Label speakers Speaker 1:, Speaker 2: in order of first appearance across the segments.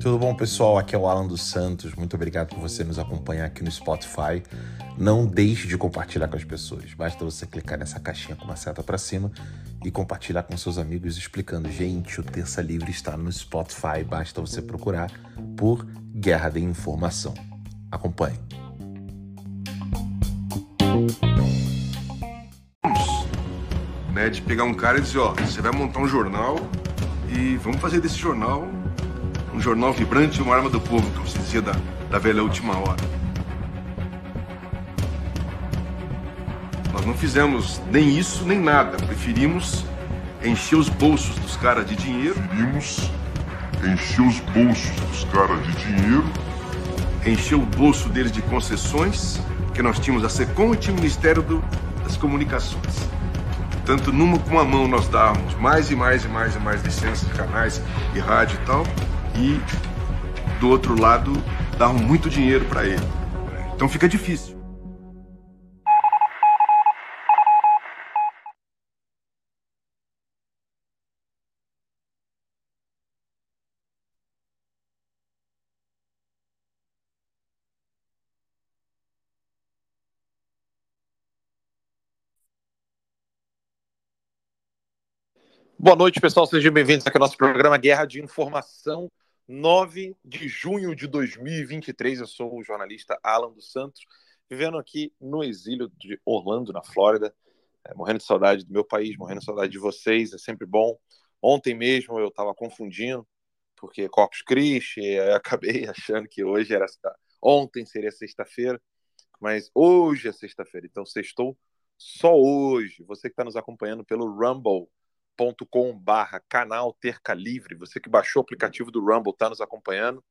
Speaker 1: Tudo bom, pessoal? Aqui é o Alan dos Santos. Muito obrigado por você nos acompanhar aqui no Spotify. Não deixe de compartilhar com as pessoas. Basta você clicar nessa caixinha com uma seta para cima e compartilhar com seus amigos explicando: gente, o Terça Livre está no Spotify. Basta você procurar por Guerra de Informação. Acompanhe.
Speaker 2: Né, de pegar um cara e dizer: ó, você vai montar um jornal e vamos fazer desse jornal um jornal vibrante e uma arma do povo, como se dizia da, da velha última hora. Nós não fizemos nem isso nem nada. Preferimos encher os bolsos dos caras de dinheiro.
Speaker 3: Preferimos encher os bolsos dos caras de dinheiro.
Speaker 2: Encher o bolso deles de concessões, que nós tínhamos a SECOM e tinha o Ministério do, das Comunicações. Tanto numa como a mão nós dávamos mais e mais e mais e mais licenças de canais e rádio e tal e do outro lado davam muito dinheiro para ele. Então fica difícil.
Speaker 4: Boa noite, pessoal. Sejam bem-vindos aqui ao nosso programa Guerra de Informação. 9 de junho de 2023. Eu sou o jornalista Alan dos Santos, vivendo aqui no exílio de Orlando, na Flórida, é, morrendo de saudade do meu país, morrendo de saudade de vocês, é sempre bom. Ontem mesmo eu estava confundindo, porque Corpus Christi, eu acabei achando que hoje era ontem seria sexta-feira, mas hoje é sexta-feira, então sextou só hoje. Você que está nos acompanhando pelo Rumble, youtube.com barra canal Terca Livre. Você que baixou o aplicativo do Rumble está nos acompanhando.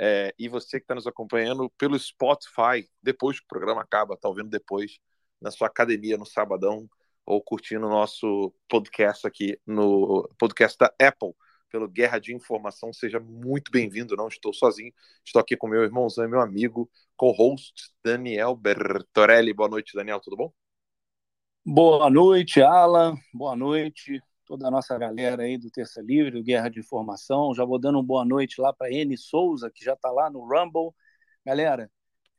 Speaker 4: É, e você que está nos acompanhando pelo Spotify, depois que o programa acaba, está ouvindo depois na sua academia no sabadão ou curtindo o nosso podcast aqui no podcast da Apple pelo Guerra de Informação. Seja muito bem-vindo. Não estou sozinho, estou aqui com meu irmãozão e meu amigo, co-host Daniel Bertorelli. Boa noite, Daniel, tudo bom?
Speaker 5: Boa noite, Alan. Boa noite toda a nossa galera aí do Terça Livre, do Guerra de Informação. Já vou dando uma boa noite lá para N Souza, que já está lá no Rumble. Galera,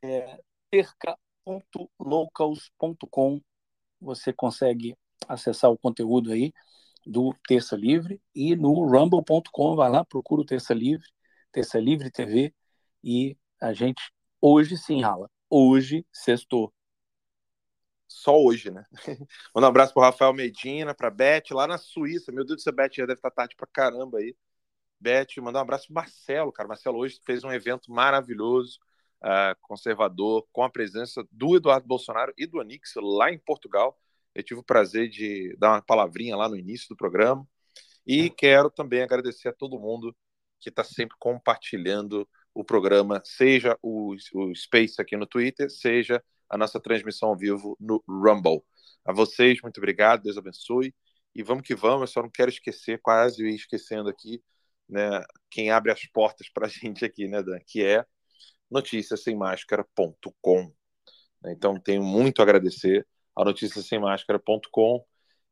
Speaker 5: é, terca.locals.com você consegue acessar o conteúdo aí do Terça Livre e no rumble.com vai lá, procura o Terça Livre, Terça Livre TV e a gente hoje sim, Rala, hoje sextou
Speaker 4: só hoje, né? Manda um abraço pro Rafael Medina, pra Beth, lá na Suíça. Meu Deus do céu, Beth já deve estar tarde pra caramba aí. Beth, mandar um abraço pro Marcelo, cara. Marcelo hoje fez um evento maravilhoso, uh, conservador, com a presença do Eduardo Bolsonaro e do Anix lá em Portugal. Eu tive o prazer de dar uma palavrinha lá no início do programa. E quero também agradecer a todo mundo que está sempre compartilhando o programa, seja o, o Space aqui no Twitter, seja a nossa transmissão ao vivo no Rumble. A vocês, muito obrigado, Deus abençoe. E vamos que vamos, eu só não quero esquecer, quase esquecendo aqui, né, quem abre as portas para a gente aqui, né, Dan, que é noticiasemmáscara.com. Então, tenho muito a agradecer a noticiasemmáscara.com,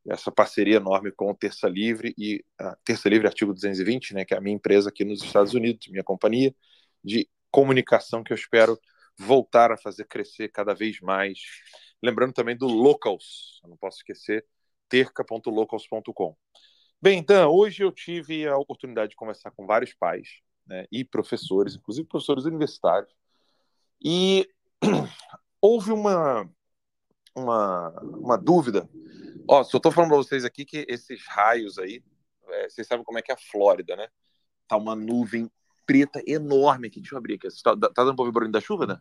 Speaker 4: essa parceria enorme com o Terça Livre e a Terça Livre Artigo 220, né, que é a minha empresa aqui nos Estados Unidos, minha companhia de comunicação que eu espero voltar a fazer crescer cada vez mais. Lembrando também do Locals, não posso esquecer, terca.locals.com. Bem, então, hoje eu tive a oportunidade de conversar com vários pais né, e professores, inclusive professores universitários, e houve uma, uma, uma dúvida. Ó, só estou falando para vocês aqui que esses raios aí, é, vocês sabem como é que é a Flórida, né? Tá uma nuvem preta enorme aqui. Deixa eu abrir aqui. Tá, tá dando pra ouvir o barulho da chuva, né?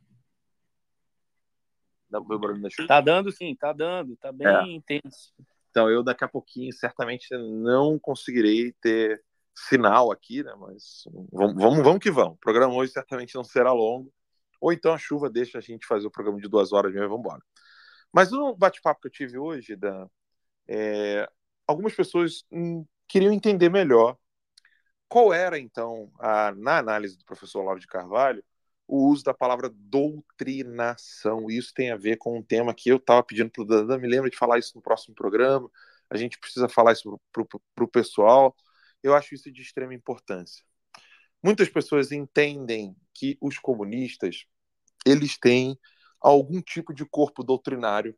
Speaker 5: Dá pra ouvir o barulho da chuva? Tá dando sim, tá dando. Tá bem é. intenso.
Speaker 4: Então eu daqui a pouquinho certamente não conseguirei ter sinal aqui, né? Mas vamos, vamos, vamos que vamos. O programa hoje certamente não será longo. Ou então a chuva deixa a gente fazer o programa de duas horas mesmo e vamos embora. Mas no bate-papo que eu tive hoje, Dan, é, algumas pessoas hum, queriam entender melhor qual era, então, a, na análise do professor Olavo de Carvalho, o uso da palavra doutrinação? Isso tem a ver com um tema que eu estava pedindo para o Dandan, me lembra de falar isso no próximo programa, a gente precisa falar isso para o pessoal. Eu acho isso de extrema importância. Muitas pessoas entendem que os comunistas eles têm algum tipo de corpo doutrinário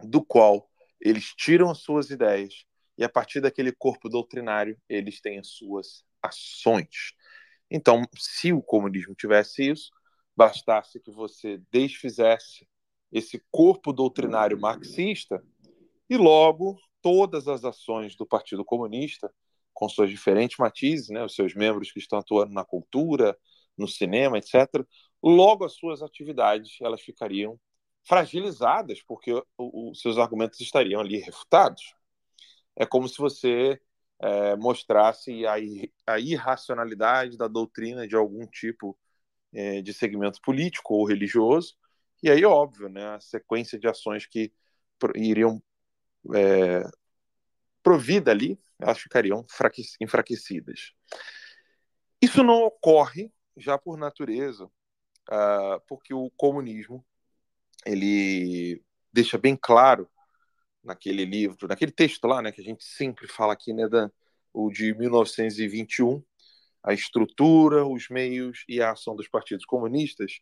Speaker 4: do qual eles tiram as suas ideias e a partir daquele corpo doutrinário eles têm as suas ações. Então, se o comunismo tivesse isso, bastasse que você desfizesse esse corpo doutrinário marxista e logo todas as ações do Partido Comunista, com suas diferentes matizes, né, os seus membros que estão atuando na cultura, no cinema, etc., logo as suas atividades elas ficariam fragilizadas, porque os seus argumentos estariam ali refutados. É como se você é, mostrasse a, a, irracionalidade da doutrina de algum tipo é, de segmento político ou religioso, e aí, óbvio, né, a sequência de ações que iriam é, provida ali, elas ficariam enfraquecidas. Isso não ocorre já por natureza, uh, porque o comunismo ele deixa bem claro naquele livro, naquele texto lá, né, que a gente sempre fala aqui, né, da, o de 1921, a estrutura, os meios e a ação dos partidos comunistas.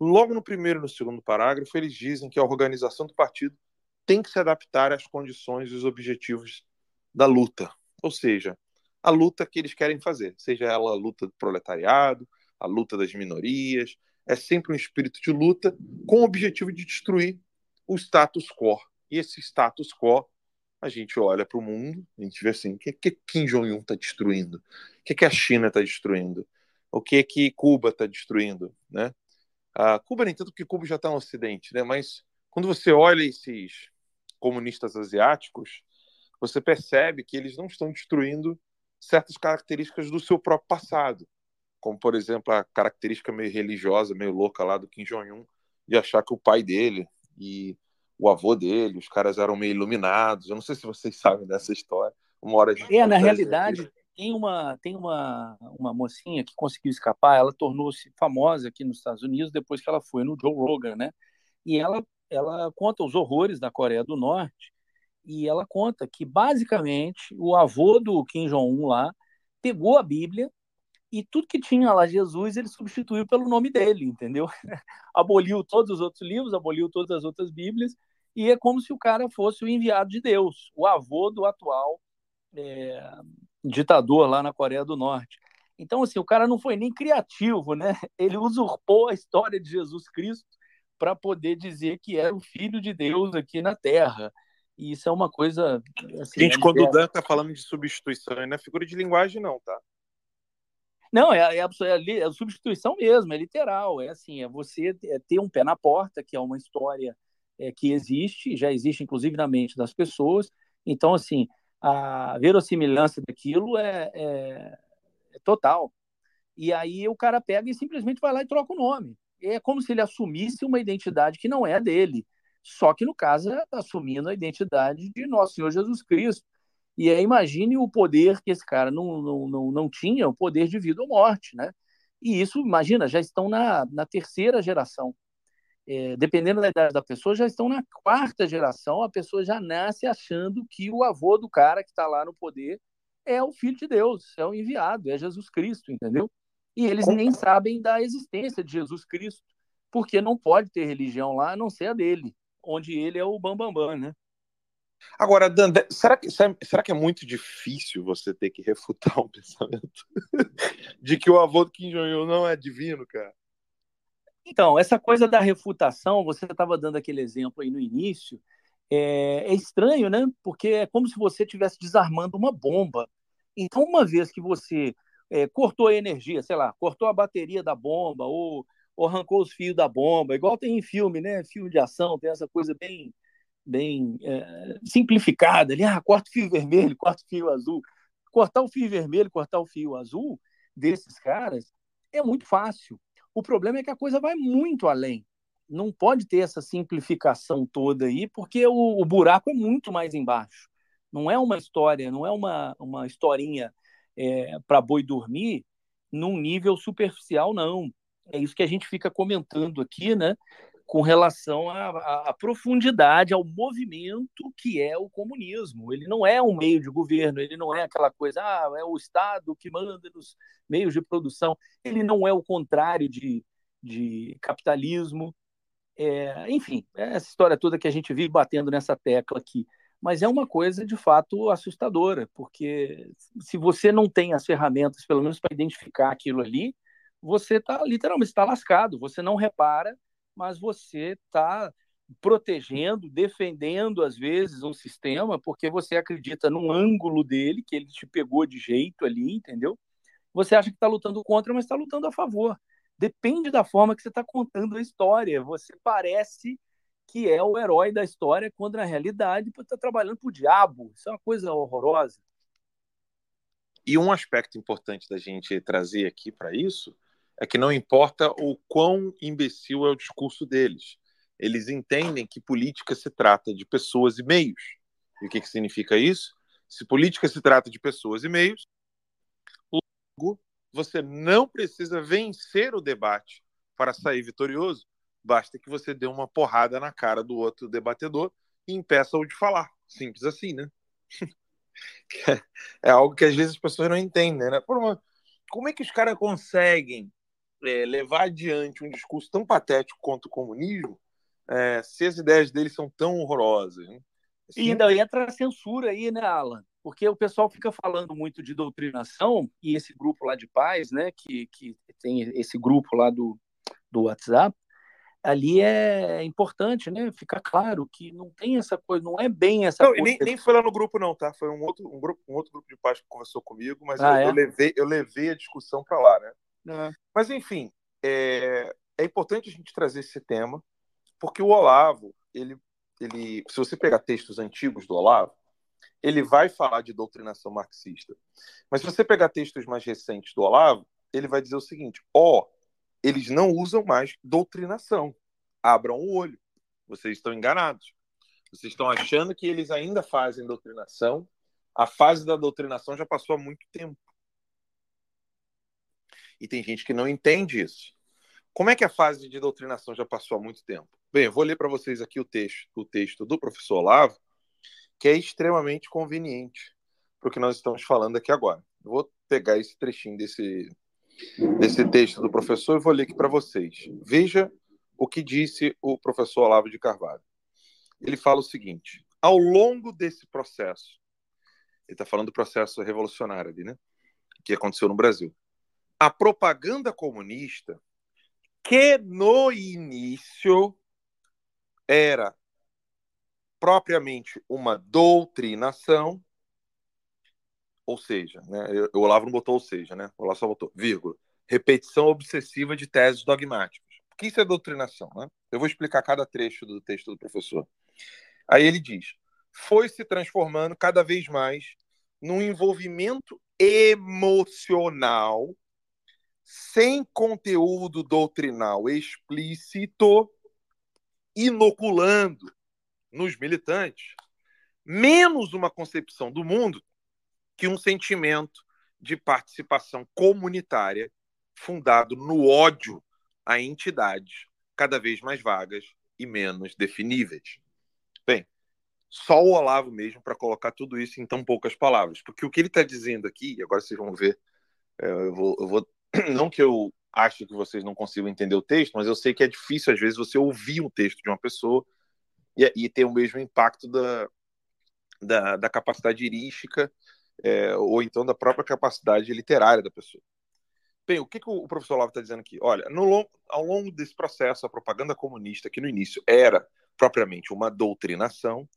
Speaker 4: Logo no primeiro e no segundo parágrafo, eles dizem que a organização do partido tem que se adaptar às condições e os objetivos da luta, ou seja, a luta que eles querem fazer, seja ela a luta do proletariado, a luta das minorias, é sempre um espírito de luta com o objetivo de destruir o status quo. E esse status quo, a gente olha para o mundo, a gente vê assim, o que, que Kim Jong-un está destruindo? O que, que a China está destruindo? O que que Cuba está destruindo? Né? A Cuba, nem tanto que Cuba já está no Ocidente, né? mas quando você olha esses comunistas asiáticos, você percebe que eles não estão destruindo certas características do seu próprio passado como por exemplo a característica meio religiosa, meio louca lá do Kim Jong-un, de achar que o pai dele e o avô dele, os caras eram meio iluminados. Eu não sei se vocês sabem dessa história. Uma hora
Speaker 5: É, na realidade, aqui. tem uma tem uma uma mocinha que conseguiu escapar, ela tornou-se famosa aqui nos Estados Unidos depois que ela foi no Joe Rogan, né? E ela ela conta os horrores da Coreia do Norte e ela conta que basicamente o avô do Kim Jong-un lá pegou a Bíblia e tudo que tinha lá Jesus ele substituiu pelo nome dele, entendeu? aboliu todos os outros livros, aboliu todas as outras Bíblias, e é como se o cara fosse o enviado de Deus, o avô do atual é, ditador lá na Coreia do Norte. Então, assim, o cara não foi nem criativo, né? Ele usurpou a história de Jesus Cristo para poder dizer que era o filho de Deus aqui na Terra. E isso é uma coisa.
Speaker 4: Assim, Gente, quando o Dan está falando de substituição, não é figura de linguagem, não, tá?
Speaker 5: Não, é, é, é, é substituição mesmo, é literal. É assim, é você é ter um pé na porta, que é uma história é, que existe, já existe inclusive na mente das pessoas. Então, assim, a verossimilhança daquilo é, é, é total. E aí o cara pega e simplesmente vai lá e troca o nome. É como se ele assumisse uma identidade que não é dele. Só que, no caso, é assumindo a identidade de Nosso Senhor Jesus Cristo. E aí imagine o poder que esse cara não, não, não, não tinha, o poder de vida ou morte, né? E isso, imagina, já estão na, na terceira geração. É, dependendo da idade da pessoa, já estão na quarta geração, a pessoa já nasce achando que o avô do cara que está lá no poder é o filho de Deus, é o enviado, é Jesus Cristo, entendeu? E eles nem sabem da existência de Jesus Cristo, porque não pode ter religião lá a não ser a dele, onde ele é o bambambam, bam, bam, né?
Speaker 4: Agora, Dan, será que, será que é muito difícil você ter que refutar um pensamento de que o avô do Kim Jong-un não é divino, cara?
Speaker 5: Então, essa coisa da refutação, você estava dando aquele exemplo aí no início, é, é, estranho, né? Porque é como se você estivesse desarmando uma bomba. Então, uma vez que você é, cortou a energia, sei lá, cortou a bateria da bomba ou, ou arrancou os fios da bomba, igual tem em filme, né? Filme de ação, tem essa coisa bem bem é, simplificada ali, ah, corta o fio vermelho, corta o fio azul. Cortar o fio vermelho, cortar o fio azul desses caras é muito fácil. O problema é que a coisa vai muito além. Não pode ter essa simplificação toda aí, porque o, o buraco é muito mais embaixo. Não é uma história, não é uma, uma historinha é, para boi dormir num nível superficial, não. É isso que a gente fica comentando aqui, né? Com relação à, à, profundidade, ao movimento que é o comunismo. Ele não é um meio de governo, ele não é aquela coisa, ah, é o Estado que manda nos meios de produção. Ele não é o contrário de, de capitalismo. É, enfim, é essa história toda que a gente vive batendo nessa tecla aqui. Mas é uma coisa de fato assustadora, porque se você não tem as ferramentas, pelo menos para identificar aquilo ali, você está literalmente está lascado. Você não repara mas você está protegendo, defendendo às vezes um sistema porque você acredita num ângulo dele que ele te pegou de jeito ali, entendeu? Você acha que está lutando contra, mas está lutando a favor. Depende da forma que você está contando a história. Você parece que é o herói da história quando na realidade está trabalhando para o diabo. Isso é uma coisa horrorosa.
Speaker 4: E um aspecto importante da gente trazer aqui para isso é que não importa o quão imbecil é o discurso deles. Eles entendem que política se trata de pessoas e meios. E o que, que significa isso? Se política se trata de pessoas e meios, logo você não precisa vencer o debate para sair vitorioso. Basta que você dê uma porrada na cara do outro debatedor e impeça-o de falar. Simples assim, né? é algo que às vezes as pessoas não entendem, né? como é que os caras conseguem é, levar adiante um discurso tão patético quanto o comunismo é, se as ideias dele são tão horrorosas. Né?
Speaker 5: Assim... E ainda entra a censura aí, né, Alan? Porque o pessoal fica falando muito de doutrinação e esse grupo lá de paz, né, que, que tem esse grupo lá do, do WhatsApp, ali é importante, né? Ficar claro que não tem essa coisa, não é bem essa
Speaker 4: não,
Speaker 5: coisa.
Speaker 4: Nem, nem foi lá no grupo, não, tá? Foi um outro, um grupo, um outro grupo de paz que conversou comigo, mas ah, eu, é? eu, levei, eu levei a discussão para lá, né? É. Mas, enfim, é, é importante a gente trazer esse tema, porque o Olavo, ele, ele, se você pegar textos antigos do Olavo, ele vai falar de doutrinação marxista. Mas se você pegar textos mais recentes do Olavo, ele vai dizer o seguinte: ó, oh, eles não usam mais doutrinação. Abram o olho. Vocês estão enganados. Vocês estão achando que eles ainda fazem doutrinação. A fase da doutrinação já passou há muito tempo. E tem gente que não entende isso. Como é que a fase de doutrinação já passou há muito tempo? Bem, eu vou ler para vocês aqui o texto, o texto do professor Olavo, que é extremamente conveniente para o que nós estamos falando aqui agora. Eu vou pegar esse trechinho desse, desse texto do professor e vou ler aqui para vocês. Veja o que disse o professor Olavo de Carvalho. Ele fala o seguinte: ao longo desse processo, ele está falando do processo revolucionário ali, né? Que aconteceu no Brasil a propaganda comunista, que no início era propriamente uma doutrinação, ou seja, né, o Olavo não botou ou seja, né, o Olavo só botou, vírgula, repetição obsessiva de teses dogmáticas. O que isso é doutrinação? Né? Eu vou explicar cada trecho do texto do professor. Aí ele diz: foi se transformando cada vez mais num envolvimento emocional sem conteúdo doutrinal explícito, inoculando nos militantes menos uma concepção do mundo que um sentimento de participação comunitária fundado no ódio a entidades cada vez mais vagas e menos definíveis. Bem, só o Olavo mesmo para colocar tudo isso em tão poucas palavras, porque o que ele está dizendo aqui, agora vocês vão ver, é, eu vou, eu vou não que eu acho que vocês não consigam entender o texto, mas eu sei que é difícil, às vezes, você ouvir um texto de uma pessoa e, e ter o mesmo impacto da, da, da capacidade irística é, ou então da própria capacidade literária da pessoa. Bem, o que, que o professor Olavo está dizendo aqui? Olha, ao longo desse processo, a propaganda comunista, que no início era propriamente uma doutrinação,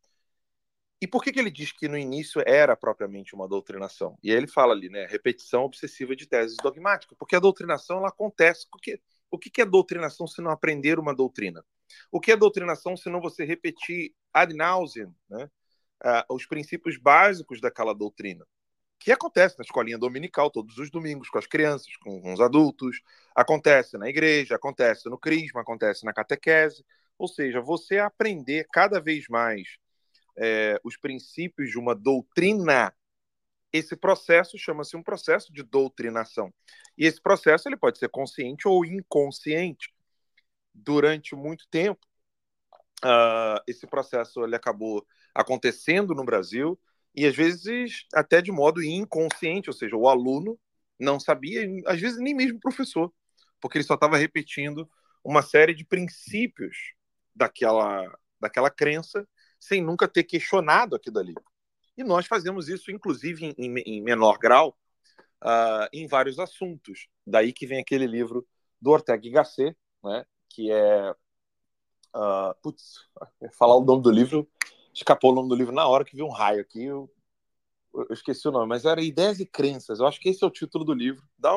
Speaker 4: e por que, que ele diz que no início era propriamente uma doutrinação? E aí ele fala ali, né, repetição obsessiva de teses dogmáticas, porque a doutrinação ela acontece. Porque, o que, que é doutrinação se não aprender uma doutrina? O que é doutrinação se não você repetir ad nauseam né, uh, os princípios básicos daquela doutrina? Que acontece na escolinha dominical todos os domingos com as crianças, com, com os adultos, acontece na igreja, acontece no crisma, acontece na catequese. Ou seja, você aprender cada vez mais é, os princípios de uma doutrina, esse processo chama-se um processo de doutrinação. E esse processo ele pode ser consciente ou inconsciente. durante muito tempo, uh, esse processo ele acabou acontecendo no Brasil e às vezes até de modo inconsciente, ou seja, o aluno não sabia, às vezes nem mesmo o professor, porque ele só estava repetindo uma série de princípios daquela, daquela crença sem nunca ter questionado aquilo ali. E nós fazemos isso, inclusive, em, em menor grau, uh, em vários assuntos. Daí que vem aquele livro do Ortega y Gasset, né, que é. Uh, putz, falar o nome do livro, escapou o nome do livro na hora que vi um raio aqui, eu, eu esqueci o nome, mas era Ideias e Crenças. Eu acho que esse é o título do livro. Dá,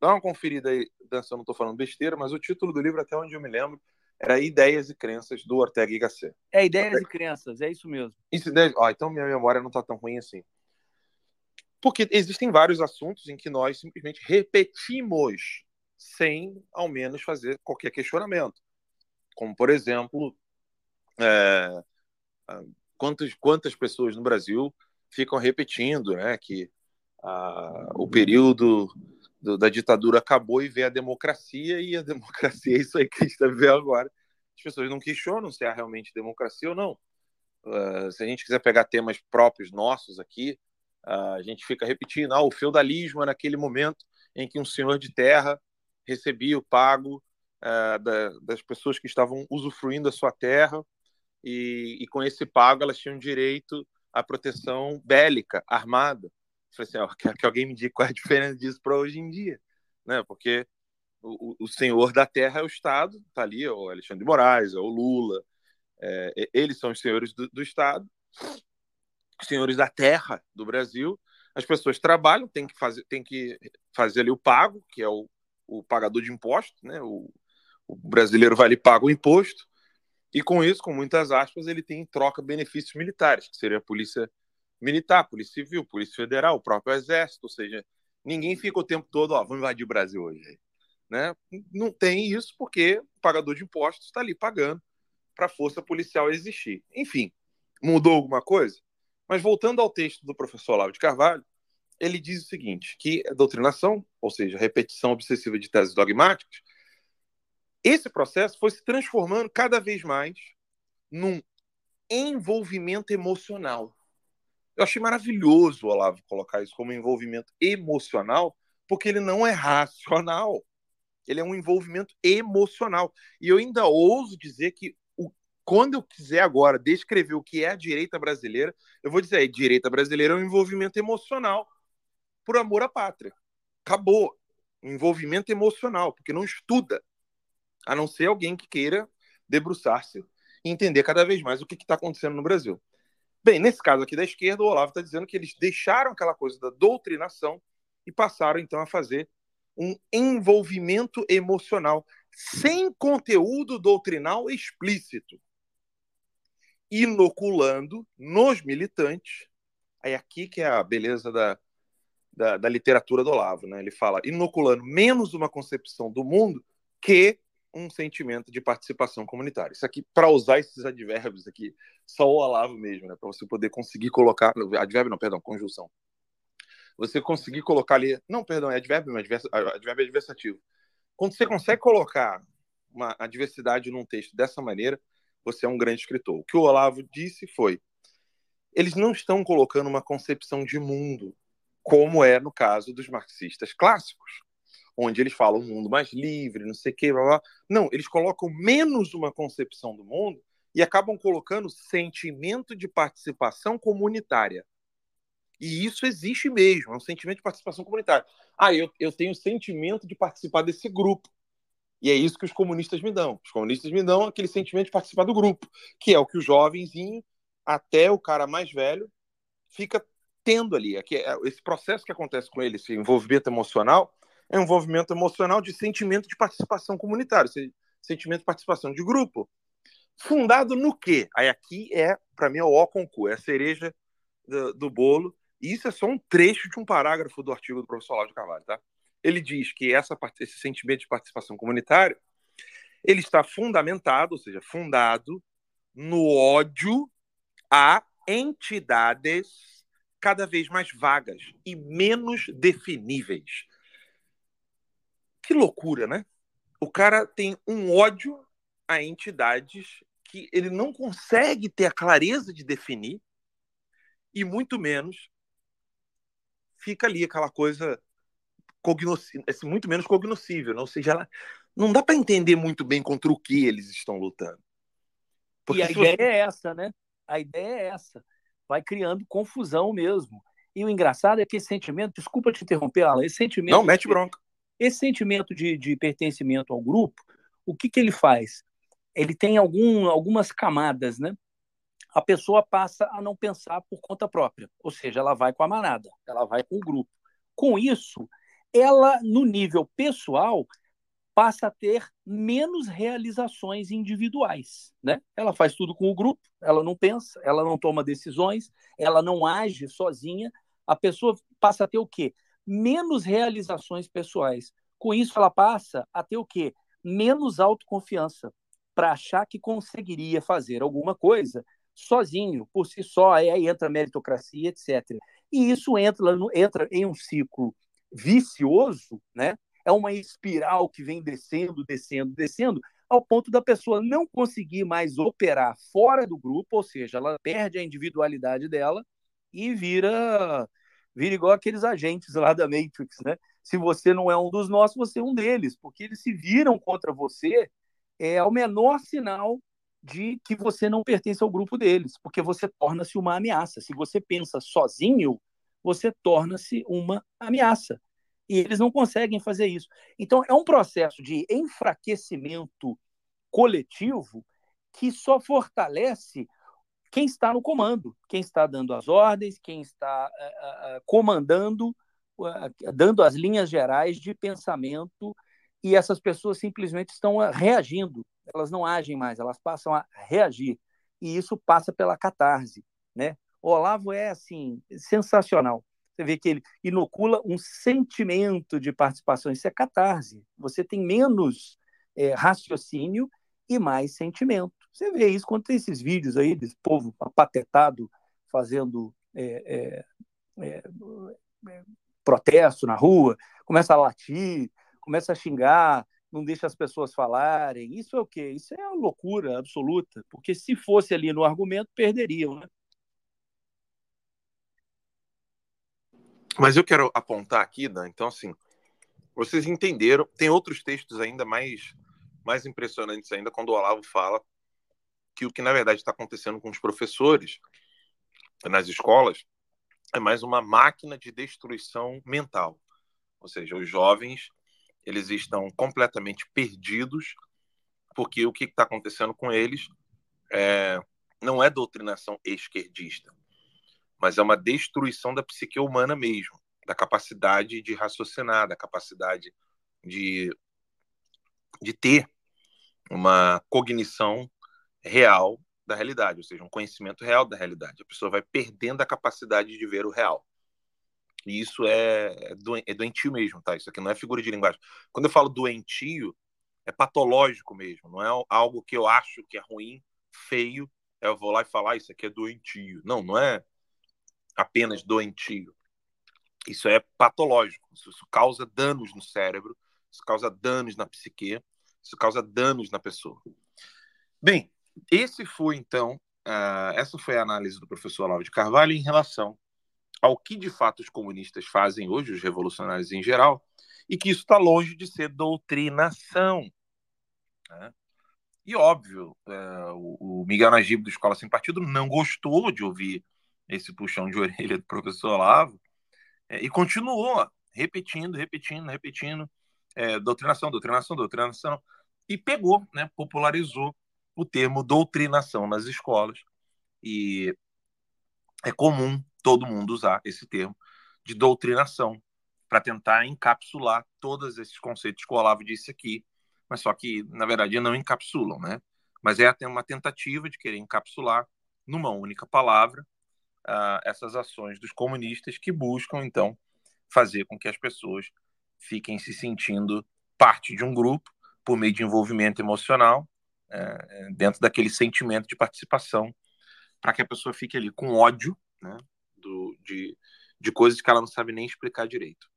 Speaker 4: dá uma conferida aí, Dan, se eu não estou falando besteira, mas o título do livro, até onde eu me lembro, era Ideias e Crenças do Ortega y Gasset.
Speaker 5: É Ideias Ortega... e Crenças, é isso mesmo.
Speaker 4: Isso, ideias... ah, então minha memória não está tão ruim assim. Porque existem vários assuntos em que nós simplesmente repetimos sem, ao menos, fazer qualquer questionamento. Como, por exemplo, é, quantas, quantas pessoas no Brasil ficam repetindo né, que o período do, da ditadura acabou e veio a democracia, e a democracia é isso aí que a gente está vivendo agora. As pessoas não questionam se é realmente democracia ou não. Uh, se a gente quiser pegar temas próprios nossos aqui, uh, a gente fica repetindo: ah, o feudalismo era aquele momento em que um senhor de terra recebia o pago uh, da, das pessoas que estavam usufruindo a sua terra, e, e com esse pago elas tinham direito à proteção bélica, armada. Falei assim, ó, quero que alguém me diga qual é a diferença disso para hoje em dia, né? Porque o, o, senhor da terra é o Estado, tá ali, é o Alexandre de Moraes, é o Lula, é, eles são os senhores do, do Estado, os senhores da terra do Brasil. As pessoas trabalham, tem que fazer, tem que fazer ali o pago, que é o, o pagador de imposto, né? O, o brasileiro vai ali paga o imposto e com isso, com muitas aspas, ele tem em troca benefícios militares, que seria a polícia militar, polícia civil, polícia federal, o próprio exército, ou seja, ninguém fica o tempo todo, ó, vamos invadir o Brasil hoje, né? Não tem isso porque o pagador de impostos está ali pagando para a força policial existir. Enfim, mudou alguma coisa? Mas voltando ao texto do professor Olavo de Carvalho, ele diz o seguinte, que a doutrinação, ou seja, repetição obsessiva de teses dogmáticas, esse processo foi se transformando cada vez mais num envolvimento emocional. Eu achei maravilhoso o Olavo colocar isso como envolvimento emocional, porque ele não é racional. Ele é um envolvimento emocional. E eu ainda ouso dizer que o, quando eu quiser agora descrever o que é a direita brasileira, eu vou dizer, a direita brasileira é um envolvimento emocional por amor à pátria. Acabou. Um envolvimento emocional, porque não estuda, a não ser alguém que queira debruçar-se e entender cada vez mais o que está acontecendo no Brasil. Bem, nesse caso aqui da esquerda, o Olavo está dizendo que eles deixaram aquela coisa da doutrinação e passaram então a fazer um envolvimento emocional sem conteúdo doutrinal explícito, inoculando nos militantes. Aí aqui que é a beleza da, da, da literatura do Olavo, né? Ele fala inoculando menos uma concepção do mundo que um sentimento de participação comunitária. Isso aqui, para usar esses advérbios aqui, só o Olavo mesmo, né? Para você poder conseguir colocar. Advérbio não, perdão, conjunção. Você conseguir colocar ali. Não, perdão, é advérbio, mas advérbio é adversativo. Quando você consegue colocar uma, a diversidade num texto dessa maneira, você é um grande escritor. O que o Olavo disse foi: eles não estão colocando uma concepção de mundo, como é no caso dos marxistas clássicos onde eles falam um mundo mais livre, não sei o quê, blá, blá. Não, eles colocam menos uma concepção do mundo e acabam colocando sentimento de participação comunitária. E isso existe mesmo, é um sentimento de participação comunitária. Ah, eu, eu tenho sentimento de participar desse grupo. E é isso que os comunistas me dão. Os comunistas me dão aquele sentimento de participar do grupo, que é o que o jovenzinho, até o cara mais velho, fica tendo ali. É esse processo que acontece com ele, esse envolvimento emocional, é um envolvimento emocional de sentimento de participação comunitária, sentimento de participação de grupo. Fundado no quê? Aí aqui é, para mim, é o concurso, é a cereja do, do, bolo. E isso é só um trecho de um parágrafo do artigo do professor de Carvalho, tá? Ele diz que essa, esse sentimento de participação comunitária ele está fundamentado, ou seja, fundado no ódio a entidades cada vez mais vagas e menos definíveis. Que loucura, né? O cara tem um ódio a entidades que ele não consegue ter a clareza de definir e muito menos fica ali aquela coisa assim, muito menos cognoscível, não? ou seja, ela, não dá para entender muito bem contra o que eles estão lutando.
Speaker 5: Porque e a ideia você... é essa, né? A ideia é essa. Vai criando confusão mesmo. E o engraçado é que esse sentimento, desculpa te interromper, Alan, esse sentimento.
Speaker 4: Não, mete bronca.
Speaker 5: Esse sentimento de, de pertencimento ao grupo, o que, que ele faz? Ele tem algum, algumas camadas, né? A pessoa passa a não pensar por conta própria, ou seja, ela vai com a manada, ela vai com o grupo. Com isso, ela, no nível pessoal, passa a ter menos realizações individuais, né? Ela faz tudo com o grupo, ela não pensa, ela não toma decisões, ela não age sozinha. A pessoa passa a ter o quê? Menos realizações pessoais. Com isso, ela passa a ter o quê? Menos autoconfiança para achar que conseguiria fazer alguma coisa sozinho, por si só. Aí entra a meritocracia, etc. E isso entra, entra em um ciclo vicioso, né? É uma espiral que vem descendo, descendo, descendo, ao ponto da pessoa não conseguir mais operar fora do grupo, ou seja, ela perde a individualidade dela e vira vira igual aqueles agentes lá da Matrix, né? Se você não é um dos nossos, você é um deles, porque eles se viram contra você, é o menor sinal de que você não pertence ao grupo deles, porque você torna-se uma ameaça. Se você pensa sozinho, você torna-se uma ameaça. E eles não conseguem fazer isso. Então, é um processo de enfraquecimento coletivo que só fortalece quem está no comando, quem está dando as ordens, quem está uh, uh, comandando, uh, dando as linhas gerais de pensamento, e essas pessoas simplesmente estão reagindo, elas não agem mais, elas passam a reagir, e isso passa pela catarse, né? O Olavo é assim sensacional. Você vê que ele inocula um sentimento de participação. Isso é catarse. Você tem menos é, raciocínio e mais sentimento. Você vê isso quando tem esses vídeos aí desse povo apatetado fazendo é, é, é, é protesto na rua, começa a latir, começa a xingar, não deixa as pessoas falarem. Isso é o quê? Isso é uma loucura absoluta, porque se fosse ali no argumento, perderiam, né?
Speaker 4: Mas eu quero apontar aqui, Dan, então assim, vocês entenderam, tem outros textos ainda mais, mais impressionantes ainda, quando o Olavo fala que o que na verdade está acontecendo com os professores nas escolas é mais uma máquina de destruição mental. Ou seja, os jovens eles estão completamente perdidos porque o que está acontecendo com eles é, não é doutrinação esquerdista, mas é uma destruição da psique humana mesmo, da capacidade de raciocinar, da capacidade de, de ter uma cognição real da realidade, ou seja, um conhecimento real da realidade. A pessoa vai perdendo a capacidade de ver o real. E isso é, é doentio mesmo, tá? Isso aqui não é figura de linguagem. Quando eu falo doentio, é patológico mesmo, não é algo que eu acho que é ruim, feio, eu vou lá e falar, ah, isso aqui é doentio. Não, não é apenas doentio. Isso é patológico. Isso, causa danos no cérebro, isso causa danos na psique, isso causa danos na pessoa. Bem, esse foi então, uh, essa foi a análise do professor Olavo de Carvalho em relação ao que de fato os comunistas fazem hoje, os revolucionários em geral, e que isso está longe de ser doutrinação. Né? E óbvio, uh, o, Miguel Najib do Escola Sem Partido não gostou de ouvir esse puxão de orelha do professor Olavo, é, e continuou repetindo, repetindo, repetindo, é, doutrinação, doutrinação, doutrinação, e pegou, né, popularizou o termo doutrinação nas escolas, e é comum todo mundo usar esse termo de doutrinação para tentar encapsular todos esses conceitos que o Olavo disse aqui, mas só que, na verdade, não encapsulam, né? Mas é até uma tentativa de querer encapsular numa única palavra uh, essas ações dos comunistas que buscam, então, fazer com que as pessoas fiquem se sentindo parte de um grupo por meio de envolvimento emocional, uh, dentro daquele sentimento de participação, para que a pessoa fique ali com ódio né, do, de, de coisas que ela não sabe nem explicar direito.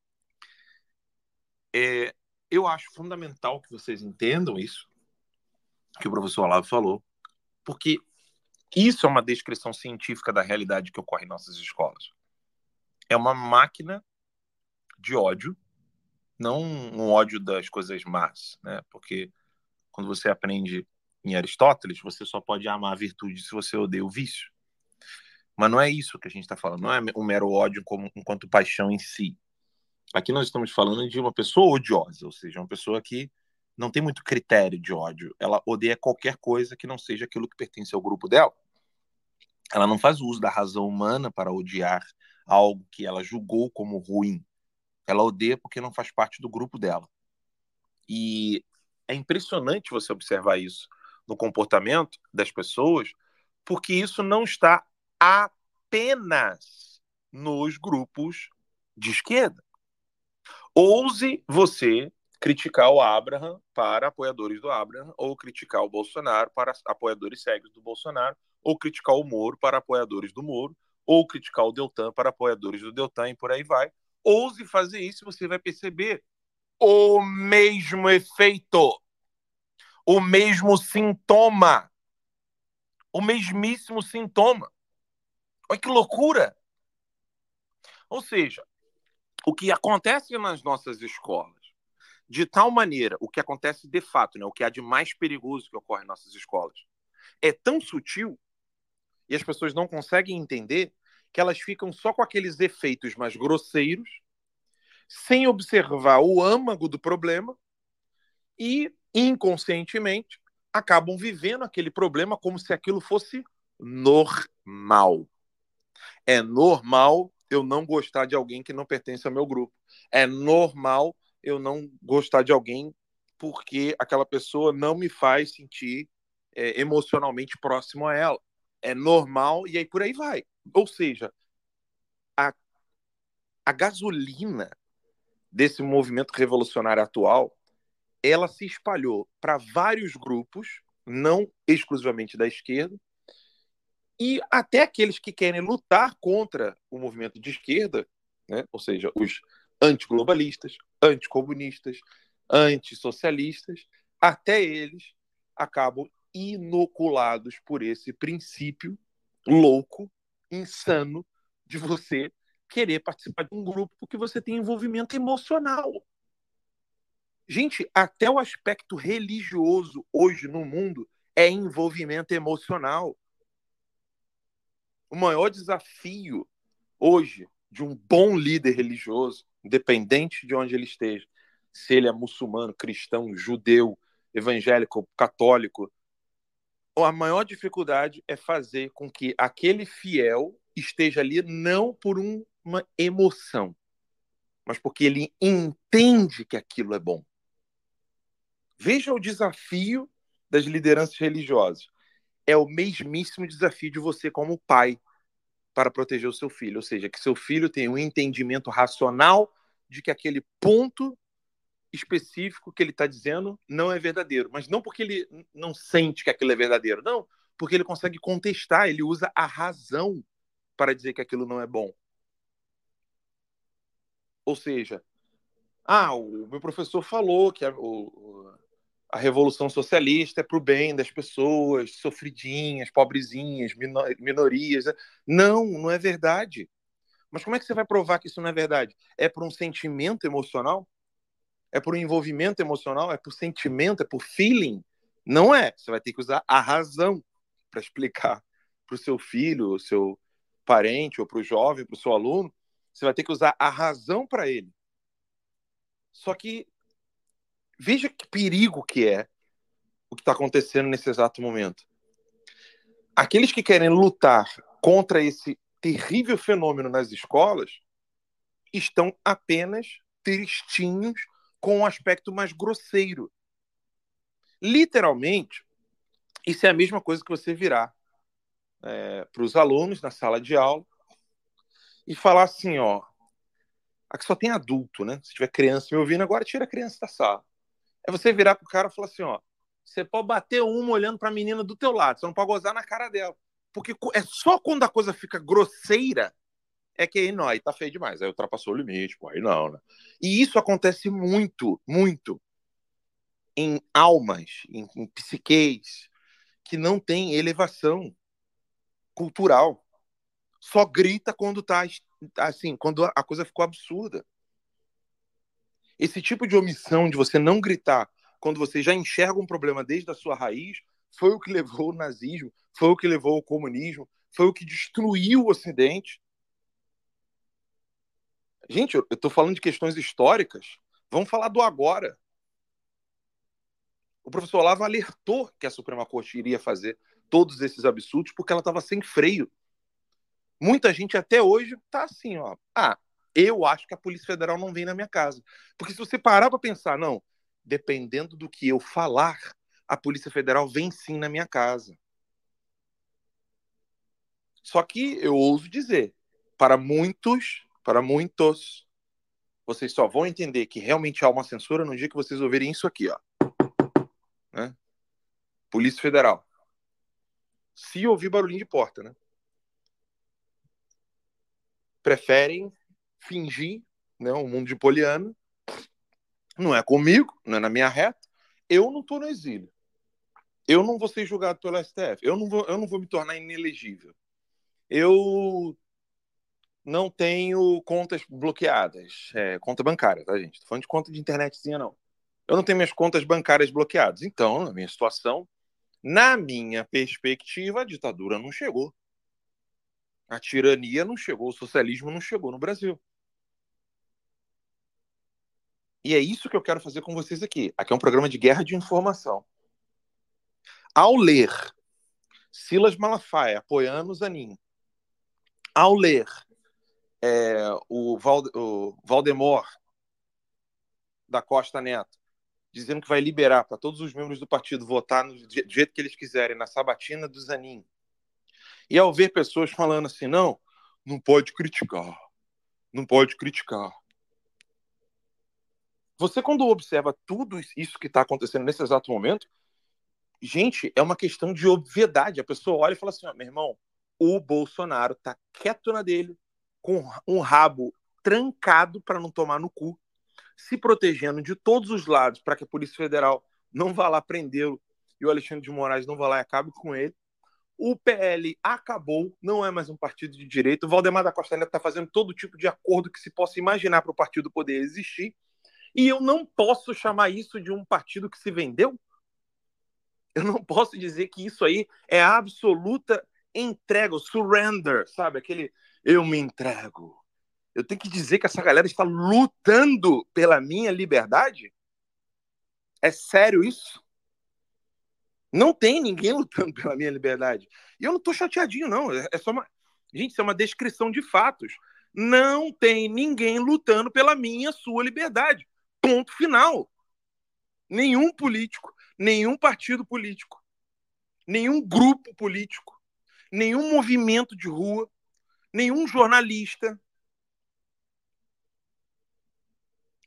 Speaker 4: É, eu acho fundamental que vocês entendam isso, que o professor Olavo falou, porque isso é uma descrição científica da realidade que ocorre em nossas escolas. É uma máquina de ódio, não um ódio das coisas más, né? Porque quando você aprende em Aristóteles, você só pode amar a virtude se você odeia o vício. Mas não é isso que a gente está falando, não é um mero ódio como, enquanto paixão em si. Aqui nós estamos falando de uma pessoa odiosa, ou seja, uma pessoa que não tem muito critério de ódio. Ela odeia qualquer coisa que não seja aquilo que pertence ao grupo dela. Ela não faz uso da razão humana para odiar algo que ela julgou como ruim. Ela odeia porque não faz parte do grupo dela. E é impressionante você observar isso no comportamento das pessoas, porque isso não está apenas nos grupos de esquerda. Ouse você criticar o Abraham para apoiadores do Abraham, ou criticar o Bolsonaro para apoiadores cegos do Bolsonaro, ou criticar o Moro para apoiadores do Moro, ou criticar o Deltan para apoiadores do Deltan e por aí vai. Ouse fazer isso, você vai perceber o mesmo efeito, o mesmo sintoma, o mesmíssimo sintoma. Olha que loucura! Ou seja, o que acontece nas nossas escolas, de tal maneira, o que acontece de fato, né, o que há de mais perigoso que ocorre em nossas escolas, é tão sutil e as pessoas não conseguem entender que elas ficam só com aqueles efeitos mais grosseiros, sem observar o âmago do problema e inconscientemente acabam vivendo aquele problema como se aquilo fosse normal. É normal eu não gostar de alguém que não pertence ao meu grupo. É normal eu não gostar de alguém porque aquela pessoa não me faz sentir é, emocionalmente próximo a ela. É normal e aí por aí vai. Ou seja, a, a gasolina desse movimento revolucionário atual, ela se espalhou para vários grupos, não exclusivamente da esquerda, e até aqueles que querem lutar contra o movimento de esquerda, né? ou seja, os antiglobalistas, anticomunistas, antissocialistas, até eles acabam inoculados por esse princípio louco, insano, de você querer participar de um grupo porque você tem envolvimento emocional. Gente, até o aspecto religioso hoje no mundo é envolvimento emocional. O maior desafio hoje de um bom líder religioso, independente de onde ele esteja, se ele é muçulmano, cristão, judeu, evangélico, católico, a maior dificuldade é fazer com que aquele fiel esteja ali não por um, uma emoção, mas porque ele entende que aquilo é bom. Veja o desafio das lideranças religiosas. É o mesmíssimo desafio de você como pai para proteger o seu filho, ou seja, que seu filho tenha um entendimento racional de que aquele ponto específico que ele está dizendo não é verdadeiro, mas não porque ele não sente que aquilo é verdadeiro, não, porque ele consegue contestar, ele usa a razão para dizer que aquilo não é bom. Ou seja, ah, o meu professor falou que a, o, a revolução socialista é para o bem das pessoas, sofridinhas, pobrezinhas, minorias. Não, não é verdade. Mas como é que você vai provar que isso não é verdade? É por um sentimento emocional? É por um envolvimento emocional? É por sentimento? É por feeling? Não é. Você vai ter que usar a razão para explicar para o seu filho, o seu parente, ou para o jovem, para o seu aluno. Você vai ter que usar a razão para ele. Só que veja que perigo que é o que está acontecendo nesse exato momento. Aqueles que querem lutar contra esse terrível fenômeno nas escolas estão apenas tristinhos com um aspecto mais grosseiro. Literalmente, isso é a mesma coisa que você virar é, para os alunos na sala de aula e falar assim, ó, aqui só tem adulto, né? Se tiver criança me ouvindo agora, tira a criança da sala. É você virar pro cara e falar assim, ó, você pode bater uma olhando para a menina do teu lado, você não pode gozar na cara dela. Porque é só quando a coisa fica grosseira é que aí não, aí tá feio demais, aí ultrapassou o limite, pô, aí não, né? E isso acontece muito, muito. em almas, em, em psiqueis, que não tem elevação cultural. Só grita quando tá assim, quando a coisa ficou absurda. Esse tipo de omissão de você não gritar quando você já enxerga um problema desde a sua raiz, foi o que levou o nazismo, foi o que levou o comunismo, foi o que destruiu o Ocidente. Gente, eu estou falando de questões históricas. Vamos falar do agora. O professor Olavo alertou que a Suprema Corte iria fazer todos esses absurdos porque ela estava sem freio. Muita gente até hoje está assim, ó. Ah, eu acho que a Polícia Federal não vem na minha casa. Porque se você parar para pensar, não, dependendo do que eu falar, a Polícia Federal vem sim na minha casa. Só que eu ouso dizer, para muitos, para muitos, vocês só vão entender que realmente há uma censura no dia que vocês ouvirem isso aqui, ó. Né? Polícia Federal. Se ouvir barulhinho de porta, né? Preferem fingir, né, um mundo de poliano. Não é comigo, não é na minha reta. Eu não estou no exílio. Eu não vou ser julgado pelo STF. Eu não vou, eu não vou me tornar inelegível. Eu não tenho contas bloqueadas. É, conta bancária, tá, gente? Tô falando de conta de internetzinha, não. Eu não tenho minhas contas bancárias bloqueadas. Então, na minha situação, na minha perspectiva, a ditadura não chegou. A tirania não chegou, o socialismo não chegou no Brasil. E é isso que eu quero fazer com vocês aqui. Aqui é um programa de guerra de informação. Ao ler Silas Malafaia apoiando o Zanin, ao ler é, o, o Valdemor da Costa Neto dizendo que vai liberar para todos os membros do partido votar no, do jeito que eles quiserem, na sabatina do Zanin. E ao ver pessoas falando assim, não, não pode criticar, não pode criticar. Você, quando observa tudo isso que está acontecendo nesse exato momento, gente, é uma questão de obviedade. A pessoa olha e fala assim: ó, meu irmão, o Bolsonaro tá quieto na dele, com um rabo trancado para não tomar no cu, se protegendo de todos os lados para que a Polícia Federal não vá lá prendê-lo e o Alexandre de Moraes não vá lá e acabe com ele. O PL acabou, não é mais um partido de direito. O Valdemar da Costa Neto está fazendo todo tipo de acordo que se possa imaginar para o partido poder existir. E eu não posso chamar isso de um partido que se vendeu. Eu não posso dizer que isso aí é absoluta entrega, surrender, sabe? Aquele eu me entrego. Eu tenho que dizer que essa galera está lutando pela minha liberdade? É sério isso? Não tem ninguém lutando pela minha liberdade. E eu não estou chateadinho, não. É, é só uma. Gente, isso é uma descrição de fatos. Não tem ninguém lutando pela minha, sua liberdade. Ponto final. Nenhum político, nenhum partido político, nenhum grupo político, nenhum movimento de rua, nenhum jornalista.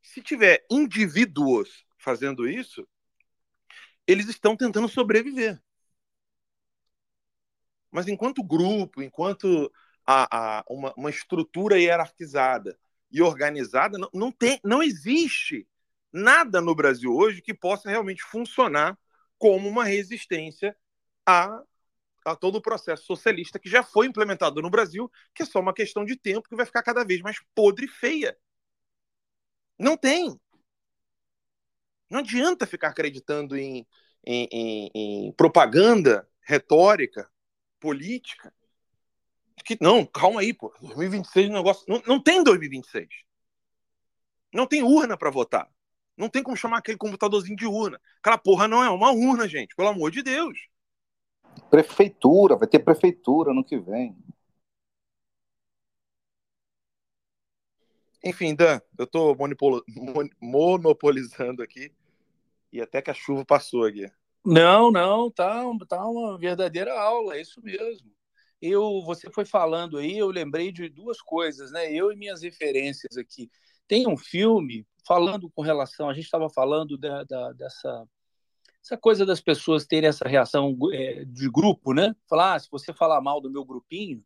Speaker 4: Se tiver indivíduos fazendo isso, eles estão tentando sobreviver. Mas enquanto grupo, enquanto a, a, uma, uma estrutura hierarquizada e organizada, não, não, tem, não existe nada no Brasil hoje que possa realmente funcionar como uma resistência a, a todo o processo socialista que já foi implementado no Brasil, que é só uma questão de tempo que vai ficar cada vez mais podre e feia. Não tem. Não adianta ficar acreditando em, em, em, em propaganda, retórica, política, que não, calma aí, pô. 2026 o negócio. Não, não tem 2026. Não tem urna para votar. Não tem como chamar aquele computadorzinho de urna. Aquela porra não é uma urna, gente, pelo amor de Deus.
Speaker 6: Prefeitura, vai ter prefeitura no que vem.
Speaker 4: Enfim, Dan, eu estou monopolizando aqui e até que a chuva passou aqui.
Speaker 5: Não, não, tá, tá uma verdadeira aula, é isso mesmo eu você foi falando aí, eu lembrei de duas coisas, né? Eu e minhas referências aqui. Tem um filme falando com relação, a gente estava falando da, da, dessa essa coisa das pessoas terem essa reação é, de grupo, né? Falar, ah, se você falar mal do meu grupinho,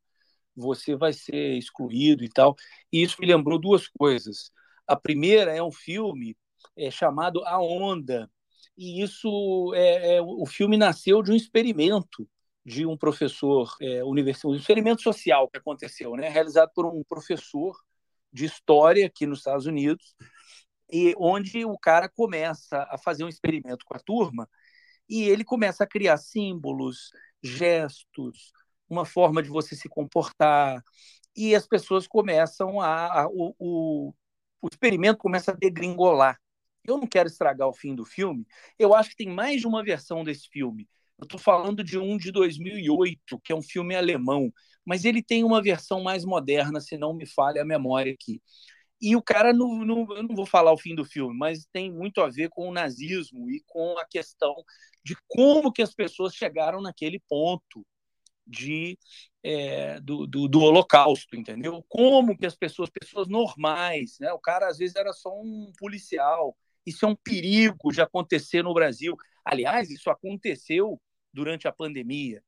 Speaker 5: você vai ser excluído e tal. E isso me lembrou duas coisas. A primeira é um filme é, chamado A Onda, e isso é, é, o filme nasceu de um experimento de um professor é, universitário, um experimento social que aconteceu, né, realizado por um professor de história aqui nos Estados Unidos, e onde o cara começa a fazer um experimento com a turma e ele começa a criar símbolos, gestos, uma forma de você se comportar, e as pessoas começam a, a o, o, o experimento começa a degringolar. Eu não quero estragar o fim do filme. Eu acho que tem mais de uma versão desse filme. Eu estou falando de um de 2008, que é um filme alemão, mas ele tem uma versão mais moderna, se não me falha a memória aqui. E o cara, não, não, eu não vou falar o fim do filme, mas tem muito a ver com o nazismo e com a questão de como que as pessoas chegaram naquele ponto de é, do, do, do, holocausto, entendeu? Como que as pessoas, pessoas normais, né? O cara às vezes era só um policial. Isso é um perigo de acontecer no Brasil. Aliás, isso aconteceu durante a pandemia.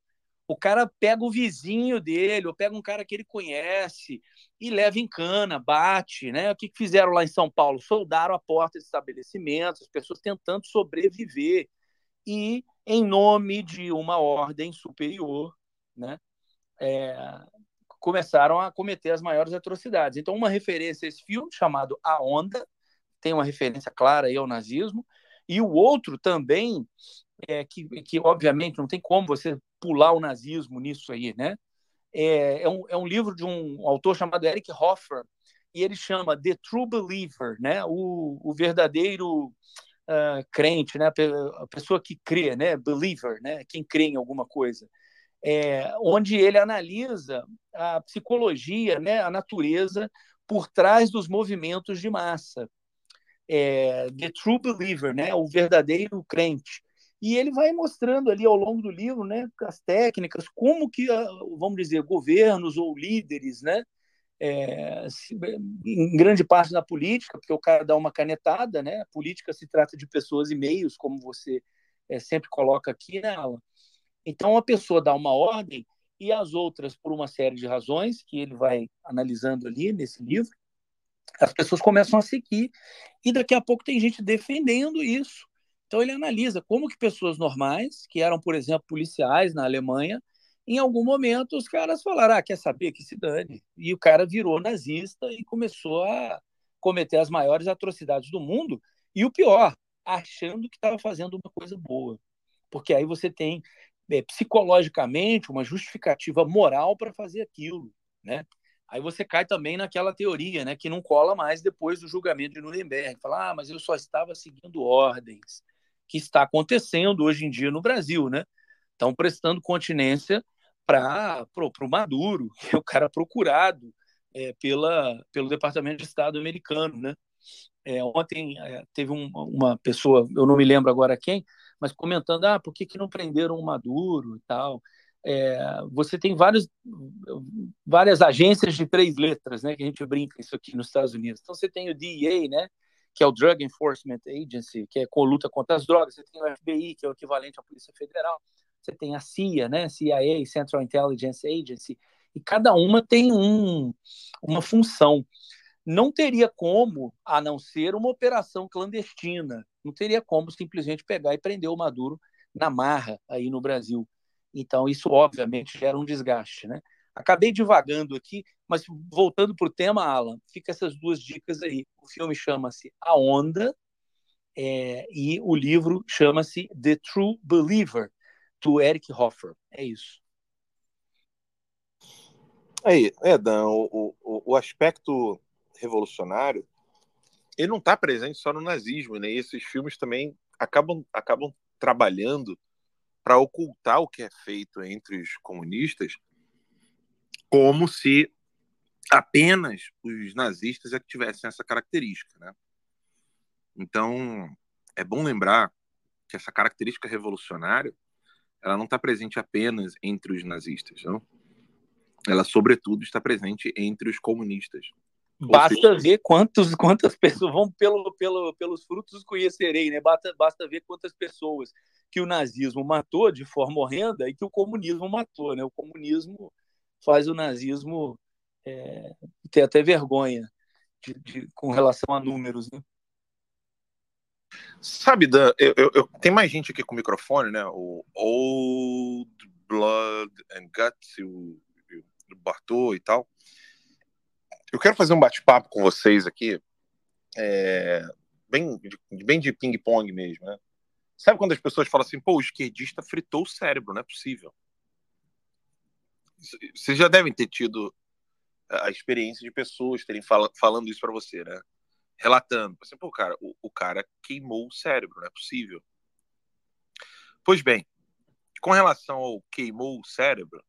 Speaker 5: O cara pega o vizinho dele, ou pega um cara que ele conhece e leva em cana, bate, né? O que fizeram lá em São Paulo? Soldaram a porta de estabelecimentos, as pessoas tentando sobreviver e em nome de uma ordem superior, né? É, começaram a cometer as maiores atrocidades. Então, uma referência a esse filme chamado A Onda tem uma referência clara aí ao nazismo e o outro também é, que, que obviamente não tem como você pular o nazismo nisso aí, né? É, é, um, é um livro de um autor chamado Eric Hoffer e ele chama The True Believer, né? O, o verdadeiro uh, crente, né? A pessoa que crê, né? Believer, né? Quem crê em alguma coisa. É, onde ele analisa a psicologia, né? A natureza por trás dos movimentos de massa. É, The True Believer, né? O verdadeiro crente. E ele vai mostrando ali ao longo do livro, né, as técnicas, como que, ah, vamos dizer, governos ou líderes, né, é, em grande parte da política, porque o cara dá uma canetada, né, a política se trata de pessoas e meios, como você é, sempre coloca aqui, né, Alan? Então, a pessoa dá uma ordem e as outras, por uma série de razões que ele vai analisando ali nesse livro, as pessoas começam a seguir e daqui a pouco tem gente defendendo isso então ele analisa como que pessoas normais, que eram, por exemplo, policiais na Alemanha, em algum momento os caras falaram, ah, quer saber que se dane. E o cara virou nazista e começou a cometer as maiores atrocidades do mundo. E o pior, achando que estava fazendo uma coisa boa. Porque aí você tem é, psicologicamente uma justificativa moral para fazer aquilo, né? Aí você cai também naquela teoria, né, que não cola mais depois do julgamento de Nuremberg. Fala, ah, mas eu só estava seguindo ordens que está acontecendo hoje em dia no Brasil, né? Estão prestando continência para o Maduro, que é o cara procurado é, pela, pelo Departamento de Estado americano, né? É, ontem é, teve um, uma pessoa, eu não me lembro agora quem, mas comentando, ah, por que, que não prenderam o Maduro e tal. É, você tem vários, várias agências de três letras, né, que a gente brinca isso aqui nos Estados Unidos. Então você tem o DEA, né, que é o Drug Enforcement Agency, que é com luta contra as drogas, você tem o FBI, que é o equivalente à Polícia Federal, você tem a CIA, né, CIA, Central Intelligence Agency, e cada uma tem um, uma função. Não teria como, a não ser uma operação clandestina, não teria como simplesmente pegar e prender o Maduro na marra aí no Brasil. Então, isso obviamente gera um desgaste, né? Acabei divagando aqui, mas voltando para o tema, Alan, fica essas duas dicas aí. O filme chama-se A Onda é, e o livro chama-se The True Believer, do Eric Hoffer. É isso.
Speaker 4: Aí, é, Dan, o, o, o aspecto revolucionário ele não está presente só no nazismo, né? E esses filmes também acabam, acabam trabalhando para ocultar o que é feito entre os comunistas como se apenas os nazistas é que tivessem essa característica, né? Então, é bom lembrar que essa característica revolucionária ela não está presente apenas entre os nazistas, não? Ela, sobretudo, está presente entre os comunistas.
Speaker 5: Basta seja... ver quantos, quantas pessoas vão pelo, pelo, pelos frutos conhecerei, né? Basta, basta ver quantas pessoas que o nazismo matou de forma horrenda e que o comunismo matou, né? O comunismo faz o nazismo é, ter até vergonha de, de, com relação a números. Né?
Speaker 4: Sabe, Dan, eu, eu, eu, tem mais gente aqui com microfone, né? O Old Blood and Guts, o, o Bartô e tal. Eu quero fazer um bate-papo com vocês aqui, é, bem, bem de ping-pong mesmo, né? Sabe quando as pessoas falam assim, pô, o esquerdista fritou o cérebro, não é possível. Vocês já devem ter tido a experiência de pessoas terem fala, falando isso para você, né? relatando. Assim, Pô, cara, o, o cara queimou o cérebro, não é possível. Pois bem, com relação ao queimou o cérebro,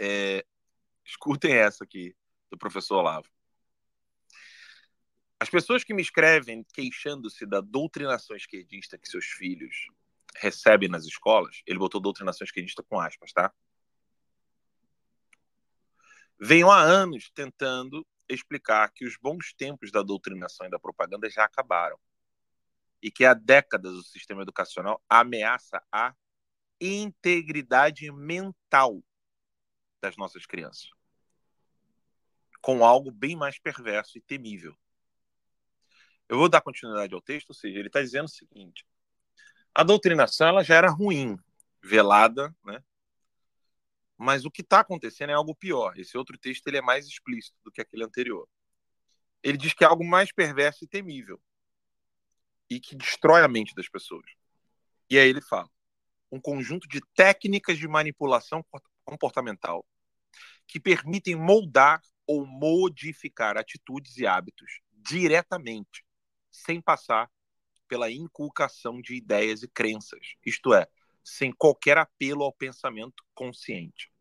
Speaker 4: é, escutem essa aqui do professor Olavo. As pessoas que me escrevem queixando-se da doutrinação esquerdista que seus filhos recebem nas escolas, ele botou doutrinação esquerdista com aspas, tá? Venham há anos tentando explicar que os bons tempos da doutrinação e da propaganda já acabaram e que há décadas o sistema educacional ameaça a integridade mental das nossas crianças, com algo bem mais perverso e temível. Eu vou dar continuidade ao texto, ou seja, ele está dizendo o seguinte: a doutrinação ela já era ruim, velada, né? Mas o que está acontecendo é algo pior. Esse outro texto ele é mais explícito do que aquele anterior. Ele diz que é algo mais perverso e temível e que destrói a mente das pessoas. E aí ele fala: um conjunto de técnicas de manipulação comportamental que permitem moldar ou modificar atitudes e hábitos diretamente, sem passar pela inculcação de ideias e crenças, isto é, sem qualquer apelo ao pensamento consciente.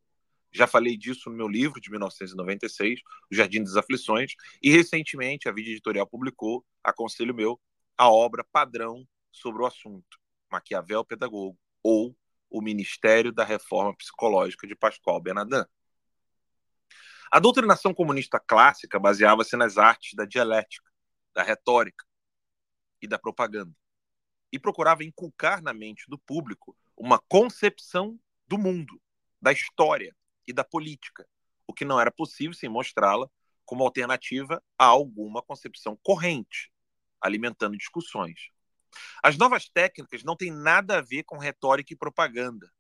Speaker 4: Já falei disso no meu livro de 1996, O Jardim das Aflições, e recentemente a Vida Editorial publicou, aconselho meu, a obra padrão sobre o assunto, Maquiavel Pedagogo, ou O Ministério da Reforma Psicológica de Pascoal Bernardin. A doutrinação comunista clássica baseava-se nas artes da dialética, da retórica e da propaganda, e procurava inculcar na mente do público uma concepção do mundo, da história e da política, o que não era possível sem mostrá-la como alternativa a alguma concepção corrente, alimentando discussões. As novas técnicas não têm nada a ver com retórica e propaganda.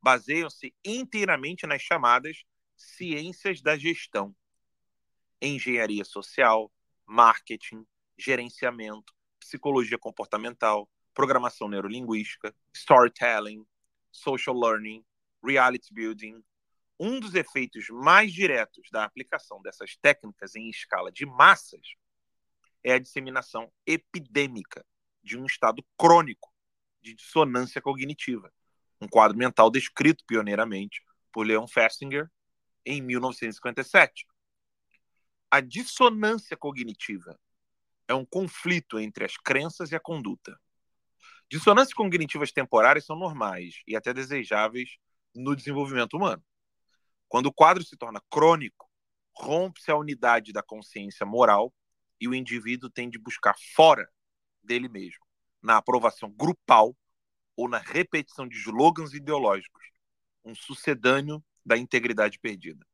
Speaker 4: Baseiam-se inteiramente nas chamadas ciências da gestão, engenharia social, marketing, gerenciamento, psicologia comportamental, programação neurolinguística, storytelling, social learning, reality building. Um dos efeitos mais diretos da aplicação dessas técnicas em escala de massas é a disseminação epidêmica de um estado crônico de dissonância cognitiva, um quadro mental descrito pioneiramente por Leon Festinger em 1957. A dissonância cognitiva é um conflito entre as crenças e a conduta. Dissonâncias cognitivas temporárias são normais e até desejáveis no desenvolvimento humano. Quando o quadro se torna crônico, rompe-se a unidade da consciência moral e o indivíduo tem de buscar fora dele mesmo, na aprovação grupal ou na repetição de slogans ideológicos, um sucedâneo da integridade perdida.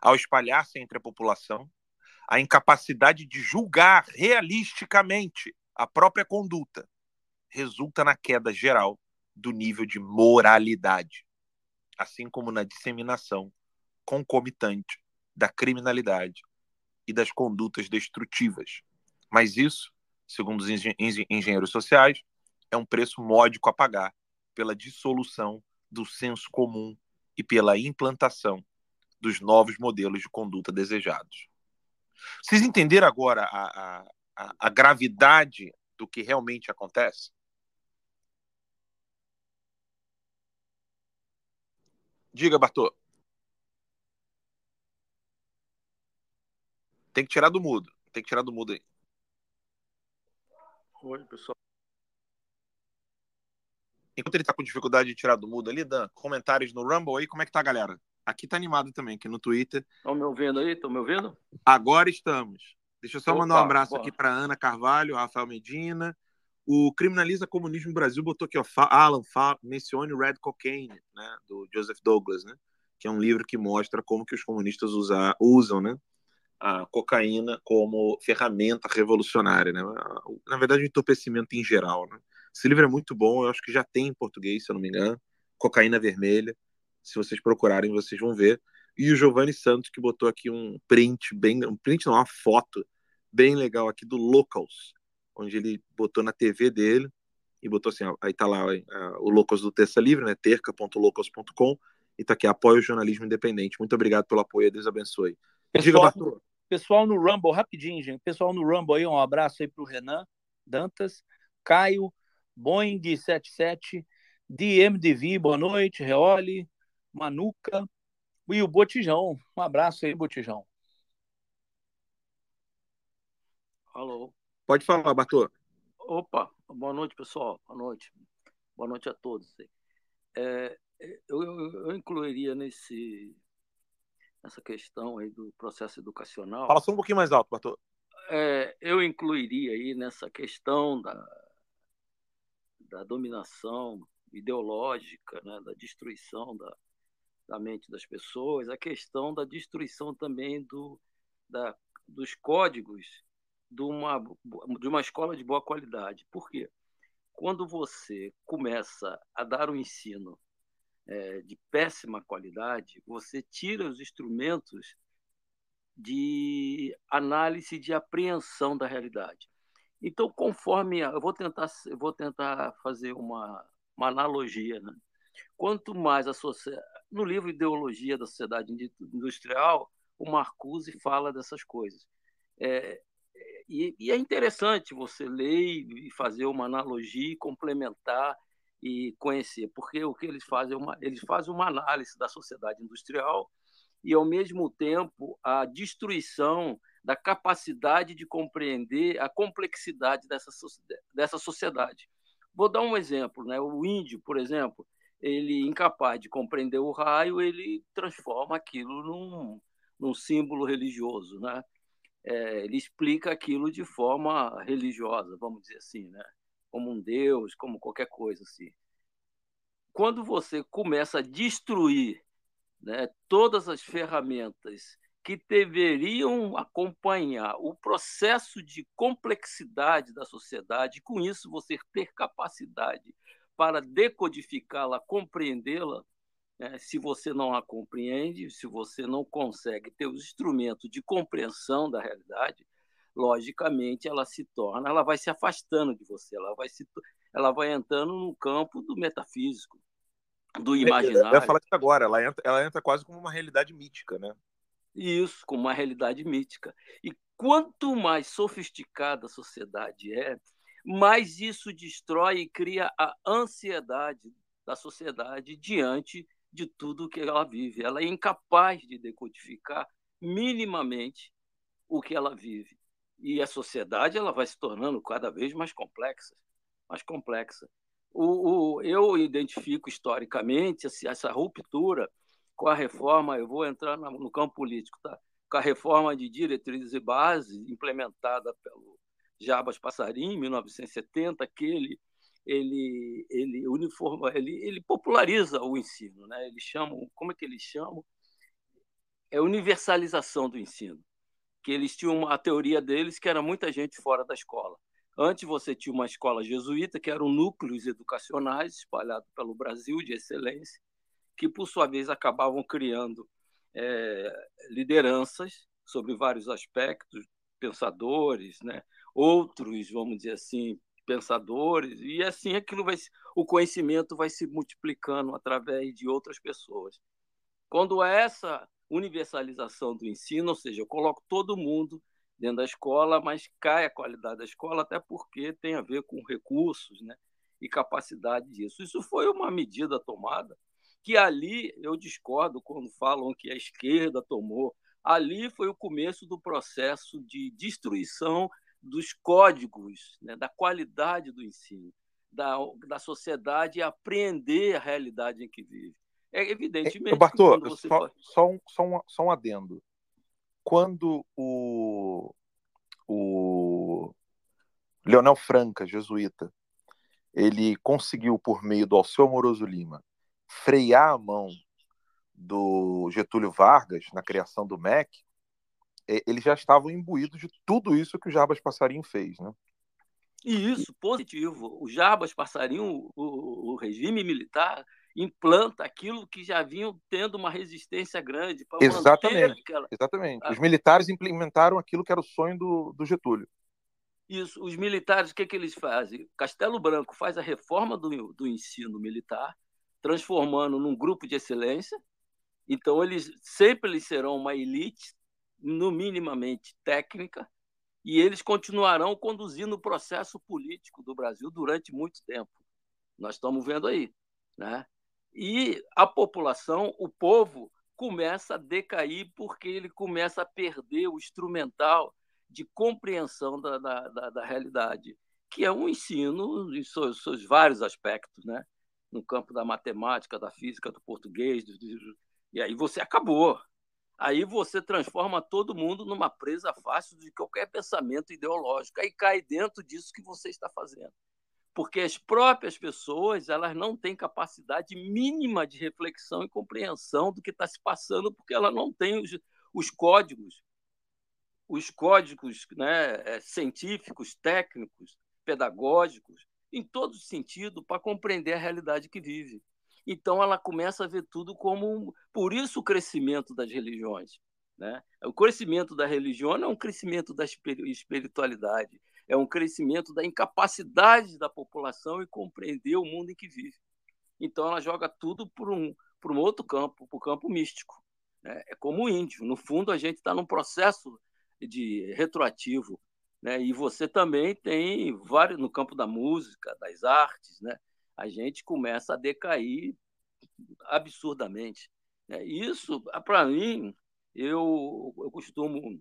Speaker 4: Ao espalhar-se entre a população, a incapacidade de julgar realisticamente a própria conduta resulta na queda geral do nível de moralidade, assim como na disseminação concomitante da criminalidade e das condutas destrutivas. Mas isso, segundo os engenheiros sociais, é um preço módico a pagar pela dissolução do senso comum e pela implantação dos novos modelos de conduta desejados. Vocês entenderam agora a, a, a gravidade do que realmente acontece? Diga, Bartô. Tem que tirar do mudo. Tem que tirar do mudo aí.
Speaker 5: Oi, pessoal.
Speaker 4: Enquanto ele tá com dificuldade de tirar do mudo ali, Dan, comentários no Rumble aí, como é que tá, galera? Aqui tá animado também, aqui no Twitter.
Speaker 5: Estão me ouvindo aí? Estão me ouvindo?
Speaker 4: Agora estamos. Deixa eu só
Speaker 5: Opa,
Speaker 4: mandar um abraço
Speaker 5: bora.
Speaker 4: aqui para Ana Carvalho, Rafael Medina. O Criminaliza Comunismo Brasil botou aqui, ó, Alan, mencione Red Cocaine, né, do Joseph Douglas, né, que é um livro que mostra como que os comunistas usa- usam, né, a cocaína como ferramenta revolucionária, né? Na verdade, o entorpecimento em geral, né? Esse livro é muito bom, eu acho que já tem em português, se eu não me engano. Cocaína Vermelha. Se vocês procurarem, vocês vão ver. E o Giovanni Santos, que botou aqui um print bem. Um print, não, uma foto bem legal aqui do Locals, onde ele botou na TV dele e botou assim: aí tá lá o Locals do Terça Livre, né? terca.locals.com. E tá aqui, apoio o jornalismo independente. Muito obrigado pelo apoio, Deus abençoe.
Speaker 5: Pessoal, Diga, pessoal no Rumble, rapidinho, gente. Pessoal no Rumble aí, um abraço aí pro Renan Dantas, Caio, Boeing 77, DMDV, boa noite, Reoli, Manuca e o Botijão. Um abraço aí, Botijão.
Speaker 7: Alô.
Speaker 4: Pode falar, Bartô.
Speaker 7: Opa, boa noite, pessoal. Boa noite. Boa noite a todos. É, eu, eu, eu, incluiria nesse, nessa questão aí do processo educacional.
Speaker 4: Fala só um pouquinho mais alto, Bartô.
Speaker 7: É, eu incluiria aí nessa questão da, da dominação ideológica, né, da destruição da, da mente das pessoas, a questão da destruição também do, da, dos códigos de uma, de uma escola de boa qualidade. Por quê? Quando você começa a dar um ensino é, de péssima qualidade, você tira os instrumentos de análise de apreensão da realidade. Então, conforme eu vou tentar, eu vou tentar fazer uma, uma analogia, né? Quanto mais a sociedade, no livro Ideologia da Sociedade Industrial, o Marcuse fala dessas coisas. É, e, e, é interessante você ler e fazer uma analogia, complementar e conhecer, porque o que eles fazem é uma, eles fazem uma análise da sociedade industrial e ao mesmo tempo a destruição da capacidade de compreender a complexidade dessa, dessa sociedade. Vou dar um exemplo, né? O índio, por exemplo, ele incapaz de compreender o raio, ele transforma aquilo num, num símbolo religioso, né? É, ele explica aquilo de forma religiosa, vamos dizer assim, né? Como um deus, como qualquer coisa assim. Quando você começa a destruir né, todas as ferramentas que deveriam acompanhar o processo de complexidade da sociedade, com isso você ter capacidade para decodificá-la, compreendê-la. Né? Se você não a compreende, se você não consegue ter os instrumentos de compreensão da realidade, logicamente ela se torna, ela vai se afastando de você, ela vai se, ela vai entrando no campo do metafísico, do imaginário.
Speaker 4: Eu ia falar isso agora, ela entra, ela entra quase como uma realidade mítica, né?
Speaker 7: Isso, como uma realidade mítica. E quanto mais sofisticada a sociedade é, mais isso destrói e cria a ansiedade da sociedade diante de tudo que ela vive. Ela é incapaz de decodificar minimamente o que ela vive. E a sociedade ela vai se tornando cada vez mais complexa, mais complexa. O, o eu identifico historicamente essa ruptura com a reforma, eu vou entrar no campo político, tá? com a reforma de diretrizes e bases implementada pelo Jabas Passarim, em 1970, que ele, ele, ele, uniforma, ele, ele populariza o ensino. Né? Eles chamam, como é que eles chamam? É universalização do ensino. Que eles tinham a teoria deles que era muita gente fora da escola. Antes você tinha uma escola jesuíta, que eram núcleos educacionais espalhados pelo Brasil de excelência, que, por sua vez, acabavam criando é, lideranças sobre vários aspectos, pensadores, né? outros, vamos dizer assim, pensadores, e assim aquilo vai, o conhecimento vai se multiplicando através de outras pessoas. Quando há essa universalização do ensino, ou seja, eu coloco todo mundo dentro da escola, mas cai a qualidade da escola, até porque tem a ver com recursos né, e capacidade disso. Isso foi uma medida tomada que ali eu discordo quando falam que a esquerda tomou. Ali foi o começo do processo de destruição dos códigos, né, da qualidade do ensino, da, da sociedade apreender a realidade em que vive. É evidentemente.
Speaker 4: Bartô, você... só, só, um, só, um, só um adendo. Quando o, o Leonel Franca, jesuíta, ele conseguiu, por meio do Alceu Amoroso Lima, frear a mão do Getúlio Vargas na criação do MEC, é, eles já estavam imbuídos de tudo isso que o Jarbas Passarinho fez, né?
Speaker 7: E isso, positivo. O Jarbas Passarinho, o, o regime militar, implanta aquilo que já vinham tendo uma resistência grande.
Speaker 4: Exatamente. Aquela... Exatamente. Os militares implementaram aquilo que era o sonho do, do Getúlio.
Speaker 7: Isso. Os militares, o que, que eles fazem? Castelo Branco faz a reforma do, do ensino militar, transformando num grupo de excelência. Então, eles sempre eles serão uma elite, no minimamente técnica, e eles continuarão conduzindo o processo político do Brasil durante muito tempo. Nós estamos vendo aí. Né? E a população, o povo, começa a decair porque ele começa a perder o instrumental de compreensão da, da, da, da realidade, que é um ensino em seus, seus, vários aspectos, né? no campo da matemática, da física, do português, do, e aí você acabou. Aí você transforma todo mundo numa presa fácil de qualquer pensamento ideológico. Aí cai dentro disso que você está fazendo. Porque as próprias pessoas elas não têm capacidade mínima de reflexão e compreensão do que está se passando, porque ela não tem os, os códigos, os códigos né, é, científicos, técnicos, pedagógicos, em todo sentido, para compreender a realidade que vive. Então ela começa a ver tudo como. Por isso o crescimento das religiões. Né? O crescimento da religião não é um crescimento da espiritualidade, é um crescimento da incapacidade da população em compreender o mundo em que vive. Então ela joga tudo para um, por um outro campo, para o campo místico. Né? É como o índio. No fundo, a gente está num processo de retroativo. Né? E você também tem vários no campo da música, das artes, né? A gente começa a decair absurdamente. Né? Isso, para mim, eu, eu costumo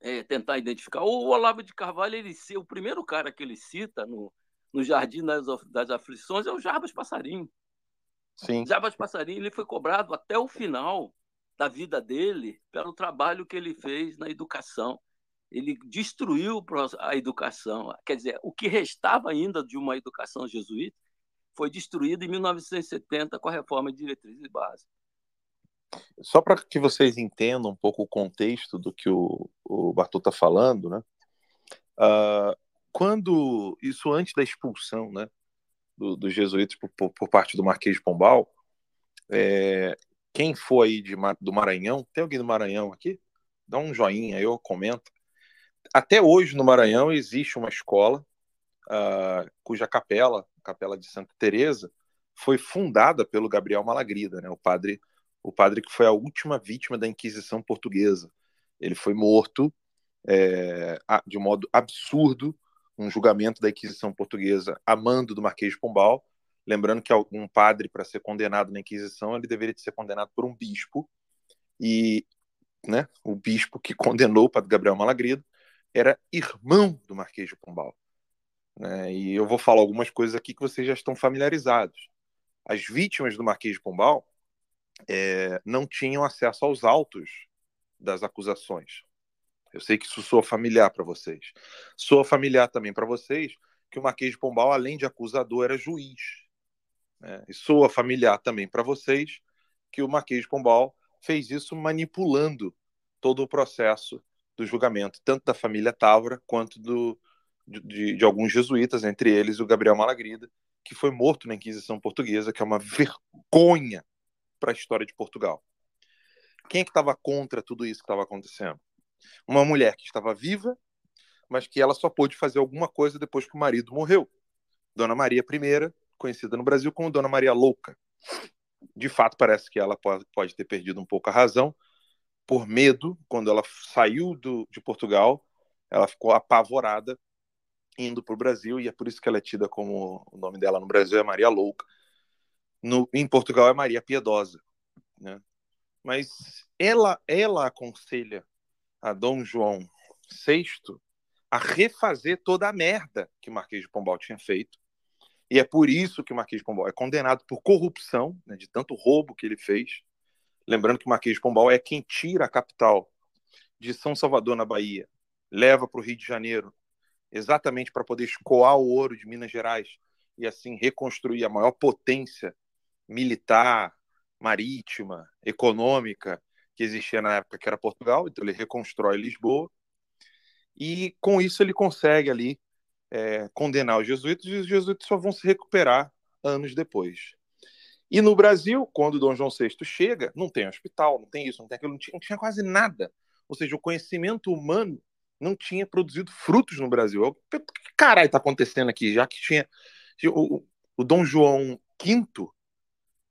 Speaker 7: é, tentar identificar. O Olavo de Carvalho, ele, o primeiro cara que ele cita no, no Jardim das, das Aflições é o Jarbas Passarinho.
Speaker 4: Sim.
Speaker 7: Jarbas Passarinho ele foi cobrado até o final da vida dele pelo trabalho que ele fez na educação. Ele destruiu a educação. Quer dizer, o que restava ainda de uma educação jesuíta foi destruído em 1970 com a reforma de diretrizes básicas.
Speaker 4: Só para que vocês entendam um pouco o contexto do que o, o Bartô está falando, né? Uh, quando isso antes da expulsão, né, dos do jesuítas por, por, parte do Marquês de Pombal, é, quem foi de, do Maranhão? Tem alguém do Maranhão aqui? Dá um joinha, eu comento. Até hoje no Maranhão existe uma escola uh, cuja capela, capela de Santa Teresa, foi fundada pelo Gabriel Malagrida, né, o padre, o padre que foi a última vítima da Inquisição portuguesa. Ele foi morto é, de modo absurdo um julgamento da Inquisição portuguesa a mando do Marquês de Pombal. Lembrando que um padre, para ser condenado na Inquisição, ele deveria ser condenado por um bispo. E né, o bispo que condenou o padre Gabriel Malagrida era irmão do Marquês de Pombal. Né? E eu vou falar algumas coisas aqui que vocês já estão familiarizados. As vítimas do Marquês de Pombal é, não tinham acesso aos autos das acusações. Eu sei que isso soa familiar para vocês. Soa familiar também para vocês que o Marquês de Pombal, além de acusador, era juiz. Né? E soa familiar também para vocês que o Marquês de Pombal fez isso manipulando todo o processo do julgamento, tanto da família Távora quanto do, de, de, alguns jesuítas, entre eles o Gabriel Malagrida, que foi morto na Inquisição Portuguesa, que é uma vergonha para a história de Portugal. Quem é que estava contra tudo isso que estava acontecendo? Uma mulher que estava viva, mas que ela só pôde fazer alguma coisa depois que o marido morreu. Dona Maria I, conhecida no Brasil como Dona Maria Louca. De fato, parece que ela pode ter perdido um pouco a razão, por medo, quando ela saiu do, de Portugal, ela ficou apavorada indo para o Brasil, e é por isso que ela é tida como o nome dela no Brasil é Maria Louca. No, em Portugal é Maria Piedosa. Né? Mas ela, ela aconselha a Dom João VI a refazer toda a merda que o Marquês de Pombal tinha feito. E é por isso que o Marquês de Pombal é condenado por corrupção, né, de tanto roubo que ele fez. Lembrando que o Marquês de Pombal é quem tira a capital de São Salvador, na Bahia, leva para o Rio de Janeiro exatamente para poder escoar o ouro de Minas Gerais e assim reconstruir a maior potência militar, marítima, econômica que existia na época, que era Portugal, então ele reconstrói Lisboa, e com isso ele consegue ali é, condenar os jesuítas, e os jesuítas só vão se recuperar anos depois. E no Brasil, quando Dom João VI chega, não tem hospital, não tem isso, não tem aquilo, não tinha, não tinha quase nada. Ou seja, o conhecimento humano não tinha produzido frutos no Brasil. O que caralho está acontecendo aqui? Já que tinha. O, o Dom João V,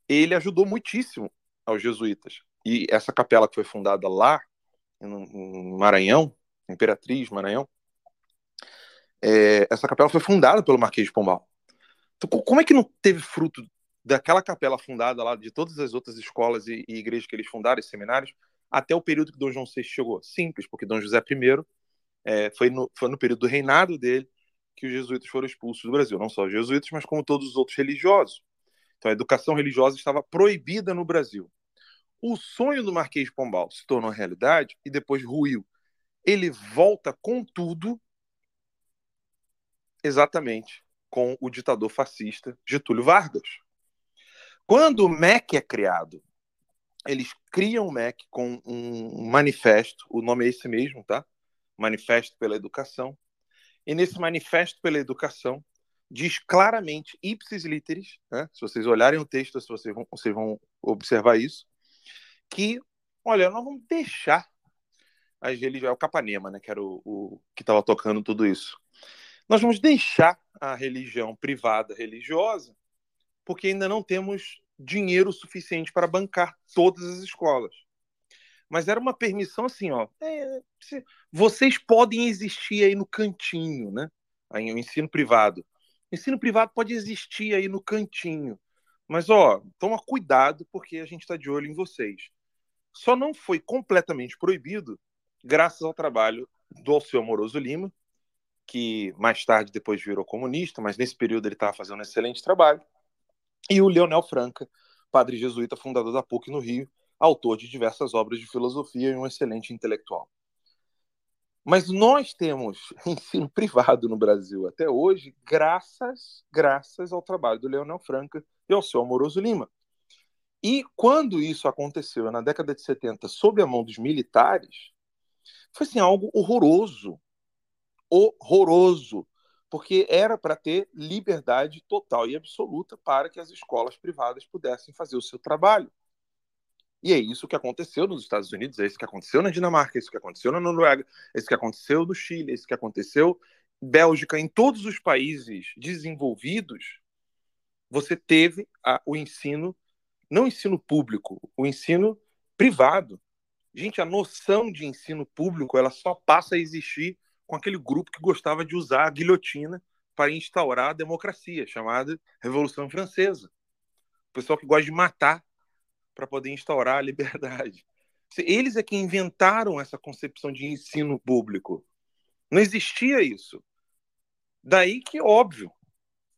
Speaker 4: ele ajudou muitíssimo aos jesuítas. E essa capela que foi fundada lá, no Maranhão, Imperatriz, Maranhão, é, essa capela foi fundada pelo Marquês de Pombal. Então, como é que não teve fruto daquela capela fundada lá, de todas as outras escolas e, e igrejas que eles fundaram, e seminários, até o período que Dom João VI chegou? Simples, porque Dom José I é, foi, no, foi no período do reinado dele que os jesuítas foram expulsos do Brasil. Não só os jesuítas, mas como todos os outros religiosos. Então a educação religiosa estava proibida no Brasil. O sonho do Marquês de Pombal se tornou realidade e depois ruiu. Ele volta com tudo exatamente com o ditador fascista Getúlio Vargas. Quando o MEC é criado, eles criam o MEC com um manifesto, o nome é esse mesmo, tá? Manifesto pela Educação. E nesse Manifesto pela Educação diz claramente, ipsis literis, né? se vocês olharem o texto, vocês vão, vocês vão observar isso, que, olha, nós vamos deixar as religiões, o Capanema, né, que era o, o que estava tocando tudo isso. Nós vamos deixar a religião privada religiosa porque ainda não temos dinheiro suficiente para bancar todas as escolas. Mas era uma permissão assim, ó. É, vocês podem existir aí no cantinho, né? Aí, o ensino privado. O ensino privado pode existir aí no cantinho. Mas, ó, toma cuidado porque a gente está de olho em vocês. Só não foi completamente proibido graças ao trabalho do Alceu Amoroso Lima, que mais tarde depois virou comunista, mas nesse período ele estava fazendo um excelente trabalho. E o Leonel Franca, padre jesuíta, fundador da PUC no Rio, autor de diversas obras de filosofia e um excelente intelectual. Mas nós temos ensino privado no Brasil até hoje, graças, graças ao trabalho do Leonel Franca e ao seu amoroso Lima. E quando isso aconteceu na década de 70, sob a mão dos militares, foi assim, algo horroroso, horroroso, porque era para ter liberdade total e absoluta para que as escolas privadas pudessem fazer o seu trabalho. E é isso que aconteceu nos Estados Unidos, é isso que aconteceu na Dinamarca, é isso que aconteceu na Noruega, é isso que aconteceu no Chile, é isso que aconteceu Bélgica, em todos os países desenvolvidos, você teve a, o ensino, não ensino público, o ensino privado. Gente, a noção de ensino público ela só passa a existir com aquele grupo que gostava de usar a guilhotina para instaurar a democracia, chamada Revolução Francesa. O pessoal que gosta de matar para poder instaurar a liberdade. Eles é que inventaram essa concepção de ensino público. Não existia isso. Daí que, óbvio,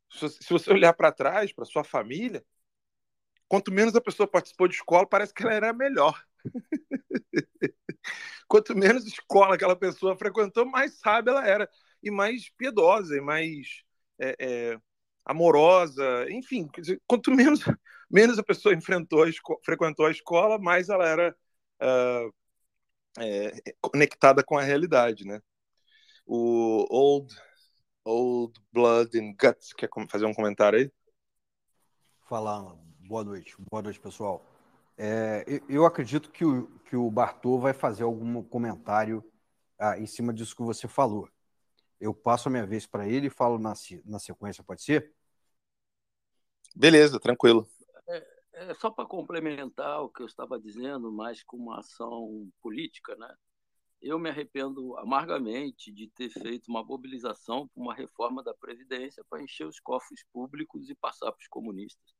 Speaker 4: se você olhar para trás, para sua família, quanto menos a pessoa participou de escola, parece que ela era melhor. Quanto menos escola aquela pessoa frequentou, mais sábia ela era. E mais piedosa, e mais é, é, amorosa. Enfim, quanto menos, menos a pessoa enfrentou a frequentou a escola, mais ela era uh, é, conectada com a realidade. Né? O Old, Old Blood and Guts quer fazer um comentário aí?
Speaker 8: Falar, boa noite. Boa noite, pessoal. É, eu acredito que o, que o Bartô vai fazer algum comentário ah, em cima disso que você falou. Eu passo a minha vez para ele e falo na, na sequência, pode ser?
Speaker 4: Beleza, tranquilo.
Speaker 7: É, só para complementar o que eu estava dizendo, mais com uma ação política, né? Eu me arrependo amargamente de ter feito uma mobilização para uma reforma da Previdência para encher os cofres públicos e passar para os comunistas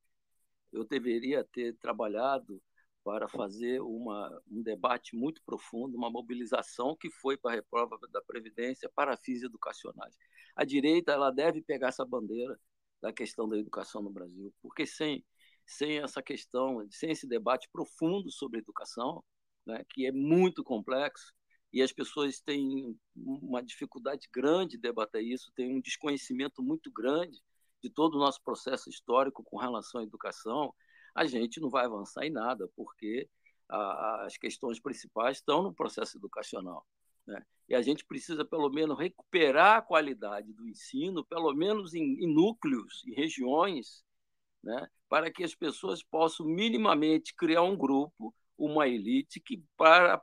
Speaker 7: eu deveria ter trabalhado para fazer uma, um debate muito profundo, uma mobilização que foi para a reprova da Previdência para fins educacionais. A direita ela deve pegar essa bandeira da questão da educação no Brasil, porque sem, sem essa questão, sem esse debate profundo sobre educação, né, que é muito complexo, e as pessoas têm uma dificuldade grande de debater isso, têm um desconhecimento muito grande de todo o nosso processo histórico com relação à educação, a gente não vai avançar em nada, porque a, as questões principais estão no processo educacional. Né? E a gente precisa, pelo menos, recuperar a qualidade do ensino, pelo menos em, em núcleos, em regiões, né? para que as pessoas possam minimamente criar um grupo, uma elite, que para,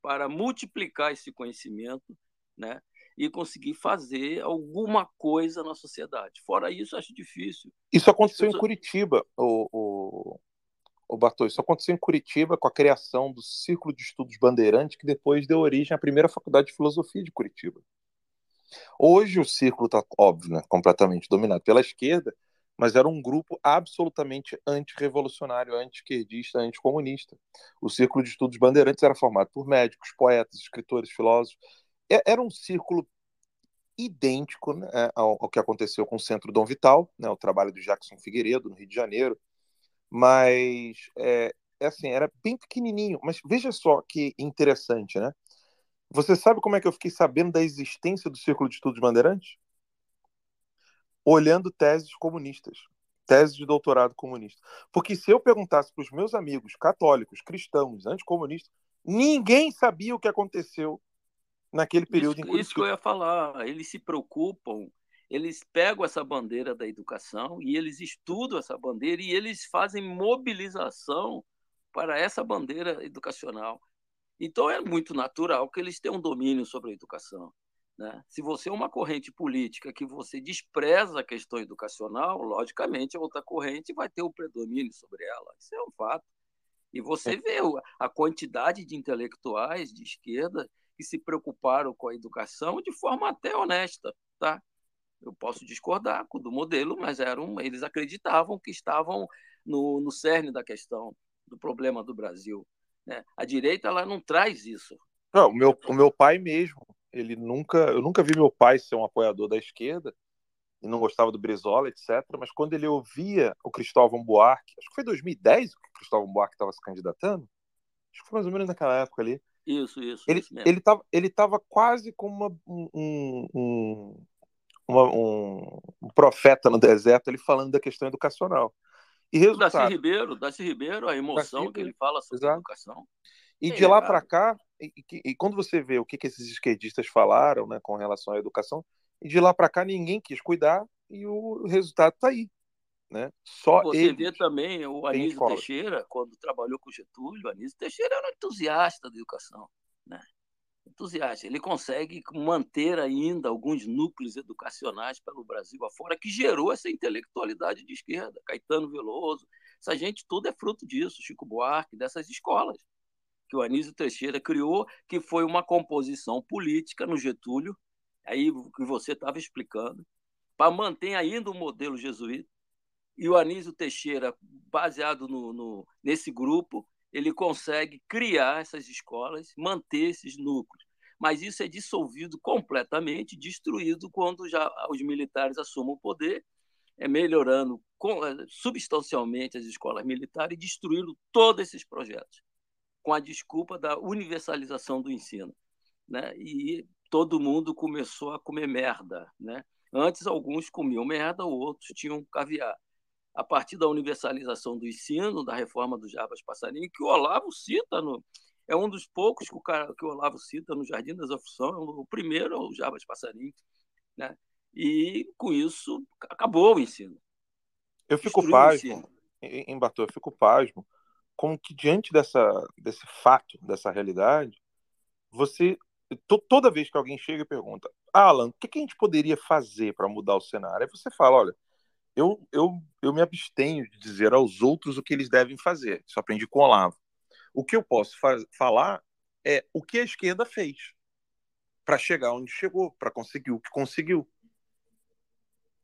Speaker 7: para multiplicar esse conhecimento né? e conseguir fazer alguma coisa na sociedade. Fora isso, acho difícil.
Speaker 4: Isso aconteceu pessoas... em Curitiba, o, o, o Bartô, isso aconteceu em Curitiba com a criação do Círculo de Estudos Bandeirante, que depois deu origem à primeira faculdade de filosofia de Curitiba. Hoje o círculo está, óbvio, né, completamente dominado pela esquerda, mas era um grupo absolutamente antirrevolucionário, anti-esquerdista, anticomunista. O Círculo de Estudos Bandeirantes era formado por médicos, poetas, escritores, filósofos. Era um círculo idêntico né, ao, ao, que aconteceu com o Centro Dom Vital, né, o trabalho do Jackson Figueiredo, no Rio de Janeiro, mas é, é assim, era bem pequenininho. Mas veja só que interessante, né? Você sabe como é que eu fiquei sabendo da existência do Círculo de Estudos Bandeirantes? Olhando teses comunistas, teses de doutorado comunista. Porque se eu perguntasse para os meus amigos católicos, cristãos, anticomunistas, ninguém sabia o que aconteceu naquele período
Speaker 7: isso, em Isso que eu ia falar. Eles se preocupam eles pegam essa bandeira da educação e eles estudam essa bandeira e eles fazem mobilização para essa bandeira educacional. Então é muito natural que eles tenham um domínio sobre a educação. Né? Se você é uma corrente política que você despreza a questão educacional, logicamente a outra corrente vai ter o predomínio sobre ela. Isso é um fato. E você é. vê a quantidade de intelectuais de esquerda que se preocuparam com a educação de forma até honesta, tá? Eu posso discordar do modelo, mas eram, eles acreditavam que estavam no, no cerne da questão, do problema do Brasil. Né? A direita ela não traz isso.
Speaker 4: Não, o, meu, o meu pai mesmo, ele nunca, eu nunca vi meu pai ser um apoiador da esquerda e não gostava do Brizola, etc. Mas quando ele ouvia o Cristóvão Buarque, acho que foi 2010 que o Cristóvão Buarque estava se candidatando, acho que foi mais ou menos naquela época ali.
Speaker 7: Isso, isso.
Speaker 4: Ele
Speaker 7: isso
Speaker 4: ele estava ele tava quase como uma, um, um, uma, um, um, profeta no deserto, ele falando da questão educacional.
Speaker 7: E resultado... Daci Ribeiro, Daci Ribeiro, a emoção Daci, que ele fala sobre Exato. educação.
Speaker 4: E é de lá para cá, e, e, e, quando você vê o que, que esses esquerdistas falaram né, com relação à educação, e de lá para cá ninguém quis cuidar e o resultado está aí. Né? Só
Speaker 7: Você vê também o Anísio Teixeira, quando trabalhou com Getúlio, o Anísio Teixeira era um entusiasta da educação. Né? entusiasta. Ele consegue manter ainda alguns núcleos educacionais pelo Brasil afora, que gerou essa intelectualidade de esquerda. Caetano Veloso, essa gente tudo é fruto disso, Chico Buarque, dessas escolas que o Anísio Teixeira criou, que foi uma composição política no Getúlio, aí que você estava explicando, para manter ainda o modelo jesuíta. E o Anísio Teixeira, baseado no, no, nesse grupo, ele consegue criar essas escolas, manter esses núcleos. Mas isso é dissolvido completamente, destruído quando já os militares assumem o poder, é melhorando substancialmente as escolas militares e destruindo todos esses projetos, com a desculpa da universalização do ensino. Né? E todo mundo começou a comer merda. Né? Antes, alguns comiam merda, outros tinham caviar a partir da universalização do ensino, da reforma do Jarbas Passarinho, que o Olavo cita no, é um dos poucos que o, cara, que o Olavo cita no Jardim das Aflições, o primeiro é o Jarbas Passarinho, né? E com isso acabou o ensino.
Speaker 4: Eu fico pasmo, em Batou, eu fico pasmo, como que diante dessa, desse fato, dessa realidade, você toda vez que alguém chega e pergunta, Alan, o que, que a gente poderia fazer para mudar o cenário? Aí você fala, olha, eu, eu, eu me abstenho de dizer aos outros o que eles devem fazer. Isso aprendi com o Olavo. O que eu posso falar é o que a esquerda fez para chegar onde chegou, para conseguir o que conseguiu.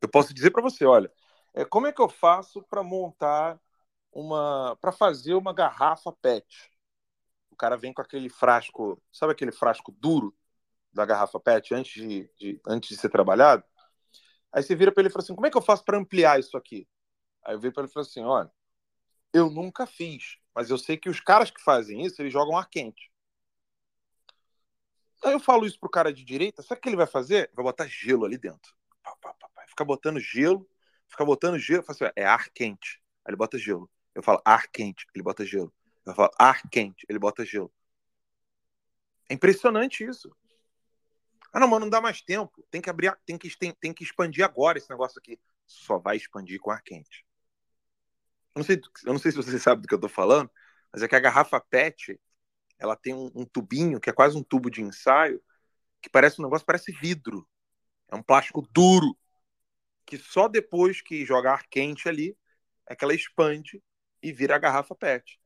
Speaker 4: Eu posso dizer para você, olha, é, como é que eu faço para montar uma, para fazer uma garrafa PET? O cara vem com aquele frasco, sabe aquele frasco duro da garrafa PET antes de, de antes de ser trabalhado? Aí você vira para ele e fala assim: como é que eu faço para ampliar isso aqui? Aí eu viro para ele e falo assim: olha, eu nunca fiz, mas eu sei que os caras que fazem isso, eles jogam ar quente. Aí eu falo isso pro cara de direita, sabe o que ele vai fazer? Vai botar gelo ali dentro. Fica botando gelo, fica botando gelo, assim, é ar quente. Aí ele bota gelo. Eu falo ar quente, ele bota gelo. Ela fala ar quente, ele bota gelo. É impressionante isso. Ah, não, mano, não dá mais tempo. Tem que abrir, tem que, tem, tem que expandir agora esse negócio aqui. Só vai expandir com ar quente. Eu não sei, eu não sei se você sabe do que eu tô falando, mas é que a garrafa PET, ela tem um, um tubinho que é quase um tubo de ensaio, que parece um negócio, parece vidro. É um plástico duro, que só depois que joga ar quente ali é que ela expande e vira a garrafa PET.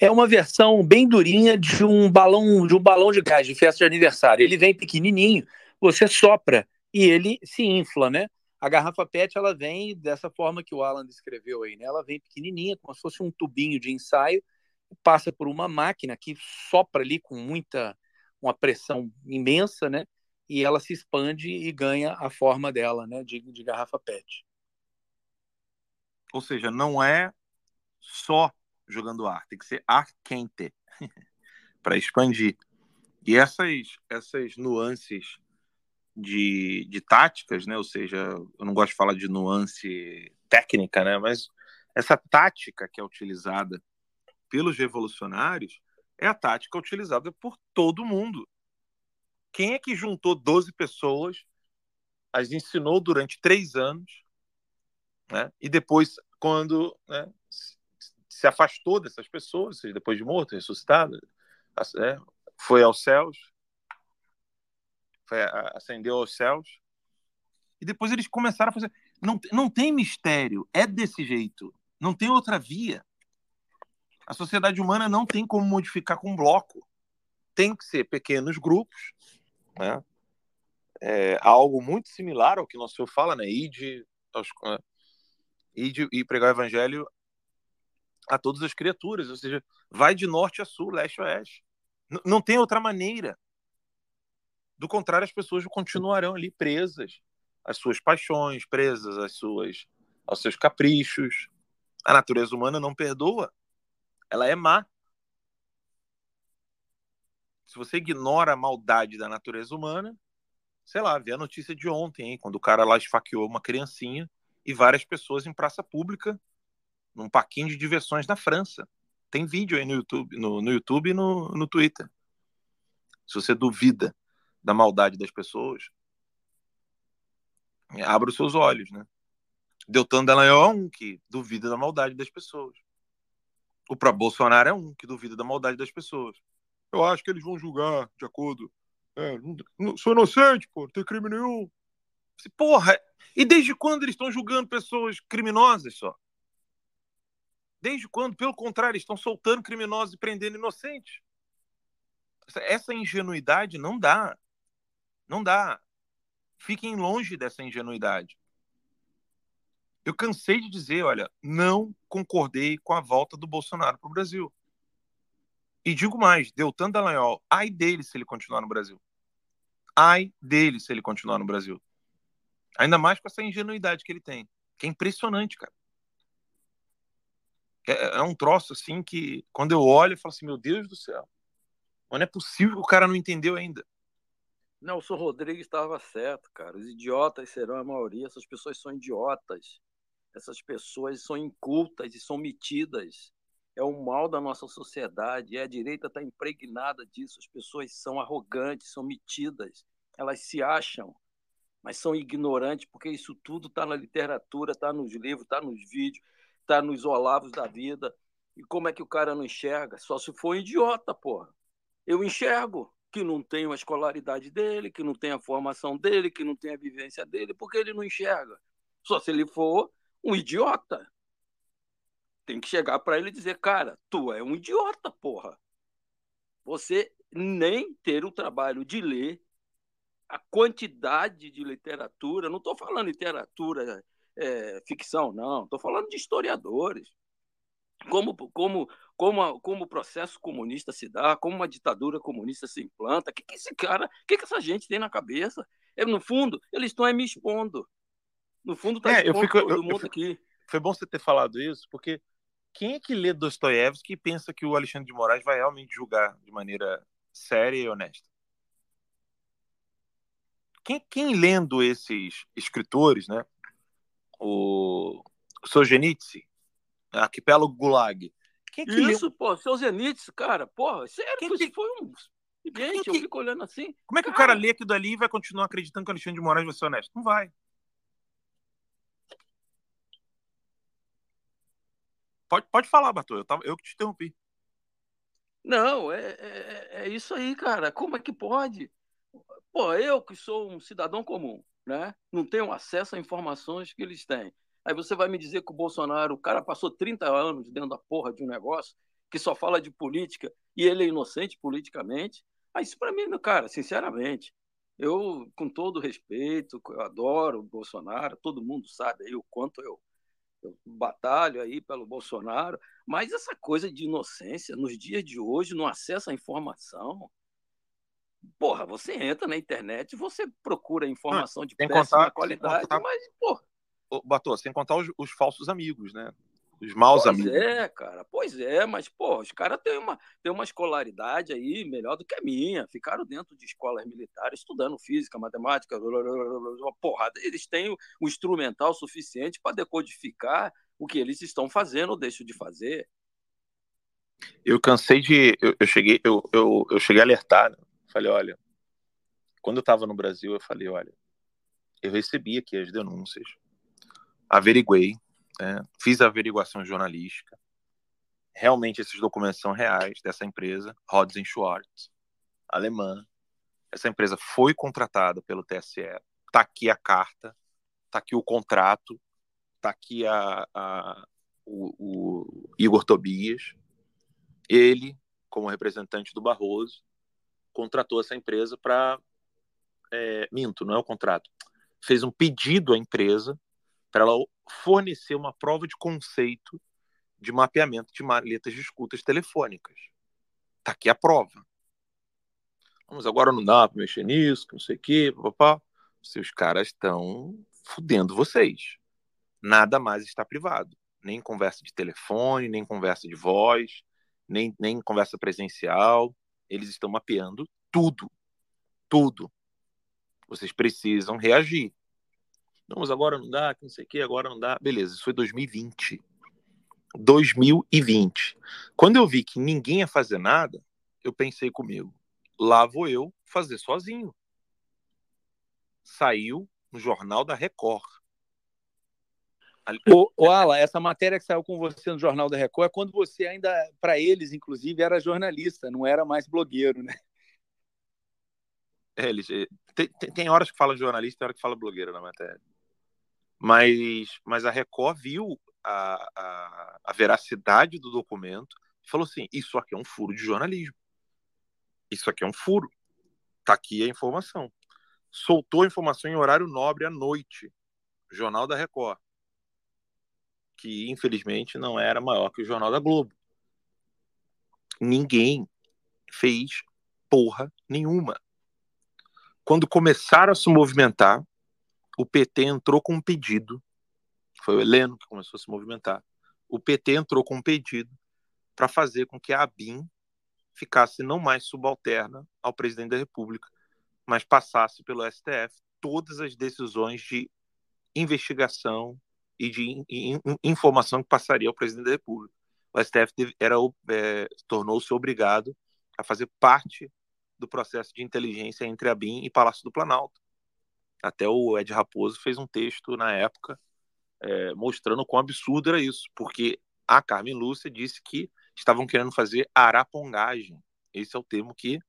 Speaker 5: É uma versão bem durinha de um balão de um balão de gás de festa de aniversário. Ele vem pequenininho, você sopra e ele se infla, né? A garrafa PET ela vem dessa forma que o Alan descreveu aí, né? Ela vem pequenininha, como se fosse um tubinho de ensaio, passa por uma máquina que sopra ali com muita uma pressão imensa, né? E ela se expande e ganha a forma dela, né? De, de garrafa PET.
Speaker 4: Ou seja, não é só jogando ar, tem que ser ar quente para expandir. E essas, essas nuances de, de táticas, né? Ou seja, eu não gosto de falar de nuance técnica, né? Mas essa tática que é utilizada pelos revolucionários é a tática utilizada por todo mundo. Quem é que juntou 12 pessoas, as ensinou durante três anos, né? e depois, quando né, se afastou dessas pessoas, depois de morto, ressuscitado, é, foi aos céus, foi, ascendeu aos céus, e depois eles começaram a fazer. Não, não tem mistério, é desse jeito, não tem outra via. A sociedade humana não tem como modificar com bloco. Tem que ser pequenos grupos, né? É algo muito similar ao que nosso Senhor fala, né? Ide, aos, né? Ide e pregar o evangelho a todas as criaturas, ou seja, vai de norte a sul, leste a oeste. N não tem outra maneira. Do contrário, as pessoas continuarão ali presas às suas paixões, presas às suas, aos seus caprichos. A natureza humana não perdoa. Ela é má. Se você ignora a maldade da natureza humana, sei lá, vê a notícia de ontem, hein, quando o cara lá esfaqueou uma criancinha e várias pessoas em praça pública num parquinho de diversões na França. Tem vídeo aí no YouTube, no, no YouTube e no, no Twitter. Se você duvida da maldade das pessoas, abra os seus olhos, né? Deltan Dallagnol é um que duvida da maldade das pessoas. O próprio Bolsonaro é um que duvida da maldade das pessoas. Eu acho que eles vão julgar de acordo. É, sou inocente, pô, não tem crime nenhum. Porra, e desde quando eles estão julgando pessoas criminosas só? Desde quando? Pelo contrário, estão soltando criminosos e prendendo inocentes. Essa ingenuidade não dá. Não dá. Fiquem longe dessa ingenuidade. Eu cansei de dizer, olha, não concordei com a volta do Bolsonaro para o Brasil. E digo mais, Deltan Dallagnol, ai dele se ele continuar no Brasil. Ai dele se ele continuar no Brasil. Ainda mais com essa ingenuidade que ele tem, que é impressionante, cara. É, é um troço assim que, quando eu olho, eu falo assim: meu Deus do céu, não é possível que o cara não entendeu ainda.
Speaker 7: Nelson Rodrigues estava certo, cara. Os idiotas serão a maioria. Essas pessoas são idiotas. Essas pessoas são incultas e são metidas. É o mal da nossa sociedade. E a direita está impregnada disso. As pessoas são arrogantes, são metidas. Elas se acham, mas são ignorantes, porque isso tudo está na literatura, está nos livros, está nos vídeos está nos olavos da vida. E como é que o cara não enxerga? Só se for um idiota, porra. Eu enxergo que não tem a escolaridade dele, que não tem a formação dele, que não tem a vivência dele, porque ele não enxerga. Só se ele for um idiota. Tem que chegar para ele e dizer, cara, tu é um idiota, porra. Você nem ter o trabalho de ler a quantidade de literatura, não estou falando literatura é, ficção, não. Estou falando de historiadores. Como, como, como, como o processo comunista se dá, como uma ditadura comunista se implanta. O que, que esse cara, o que, que essa gente tem na cabeça? É, no fundo, eles estão me expondo. No fundo, está
Speaker 4: é, eu fico, todo eu, mundo eu fico, aqui. Foi bom você ter falado isso, porque quem é que lê Dostoiévski e pensa que o Alexandre de Moraes vai realmente julgar de maneira séria e honesta? Quem, quem lendo esses escritores, né, o Solzhenitsyn, Arquipélago Gulag Quem
Speaker 7: que Isso, leu? pô, seu Zenitz, cara, porra, sério,
Speaker 4: Quem
Speaker 7: isso
Speaker 4: que...
Speaker 7: foi um. Gente, que... eu fico olhando assim.
Speaker 4: Como é que cara... o cara lê aquilo dali e vai continuar acreditando que o Alexandre de Moraes vai ser honesto? Não vai. Pode, pode falar, Bartô, eu, tava, eu que te interrompi.
Speaker 7: Não, é, é, é isso aí, cara. Como é que pode? Pô, eu que sou um cidadão comum, né? Não tenho acesso a informações que eles têm. Aí você vai me dizer que o Bolsonaro, o cara passou 30 anos dentro da porra de um negócio que só fala de política e ele é inocente politicamente. Aí isso para mim, cara, sinceramente, eu, com todo respeito, eu adoro o Bolsonaro, todo mundo sabe aí o quanto eu, eu batalho aí pelo Bolsonaro, mas essa coisa de inocência, nos dias de hoje, no acesso à informação, porra, você entra na internet, você procura informação de péssima qualidade, contar, mas, porra,
Speaker 4: Batou, sem contar os, os, falsos amigos, né? Os maus
Speaker 7: pois
Speaker 4: amigos.
Speaker 7: Pois é, cara, pois é, mas, pô, os caras têm uma, têm uma escolaridade aí melhor do que a minha. Ficaram dentro de escolas militares estudando física, matemática, uma porrada. Eles têm o instrumental suficiente para decodificar o que eles estão fazendo ou deixam de fazer.
Speaker 4: Eu cansei de. Eu, eu cheguei, eu, eu, eu cheguei a alertar. Né? Falei, olha, quando eu estava no Brasil, eu falei, olha, eu recebi aqui as denúncias averiguei, né, fiz a averiguação jornalística. Realmente esses documentos são reais dessa empresa, Rodsen Schwartz, alemã. Essa empresa foi contratada pelo TSE. Está aqui a carta, está aqui o contrato, está aqui a, a o, o Igor Tobias. Ele, como representante do Barroso, contratou essa empresa para. É, minto, não é o contrato. Fez um pedido à empresa para ela fornecer uma prova de conceito de mapeamento de maletas de escutas telefônicas. Está aqui a prova. Vamos, agora não dá para mexer nisso, não sei o quê, papá. Seus caras estão fudendo vocês. Nada mais está privado. Nem conversa de telefone, nem conversa de voz, nem, nem conversa presencial. Eles estão mapeando tudo. Tudo. Vocês precisam reagir. Não, mas agora não dá, não sei o que, agora não dá. Beleza, isso foi 2020. 2020. Quando eu vi que ninguém ia fazer nada, eu pensei comigo, lá vou eu fazer sozinho. Saiu no Jornal da Record.
Speaker 5: Ô, ô Ala, essa matéria que saiu com você no Jornal da Record é quando você ainda, para eles, inclusive, era jornalista, não era mais blogueiro, né?
Speaker 4: É, eles, eh, tem, tem, horas que fala jornalista e horas que fala blogueiro na matéria. Mas, mas a Record viu a, a, a veracidade do documento e falou assim: isso aqui é um furo de jornalismo. Isso aqui é um furo. Tá aqui a informação. Soltou a informação em horário nobre à noite. Jornal da Record. Que infelizmente não era maior que o Jornal da Globo. Ninguém fez porra nenhuma. Quando começaram a se movimentar, o PT entrou com um pedido, foi o Heleno que começou a se movimentar. O PT entrou com um pedido para fazer com que a ABIN ficasse não mais subalterna ao presidente da República, mas passasse pelo STF todas as decisões de investigação e de informação que passaria ao presidente da República. O STF era, é, tornou-se obrigado a fazer parte do processo de inteligência entre a BIM e Palácio do Planalto. Até o Ed Raposo fez um texto na época é, mostrando quão absurdo era isso, porque a Carmen Lúcia disse que estavam querendo fazer arapongagem. Esse é o termo que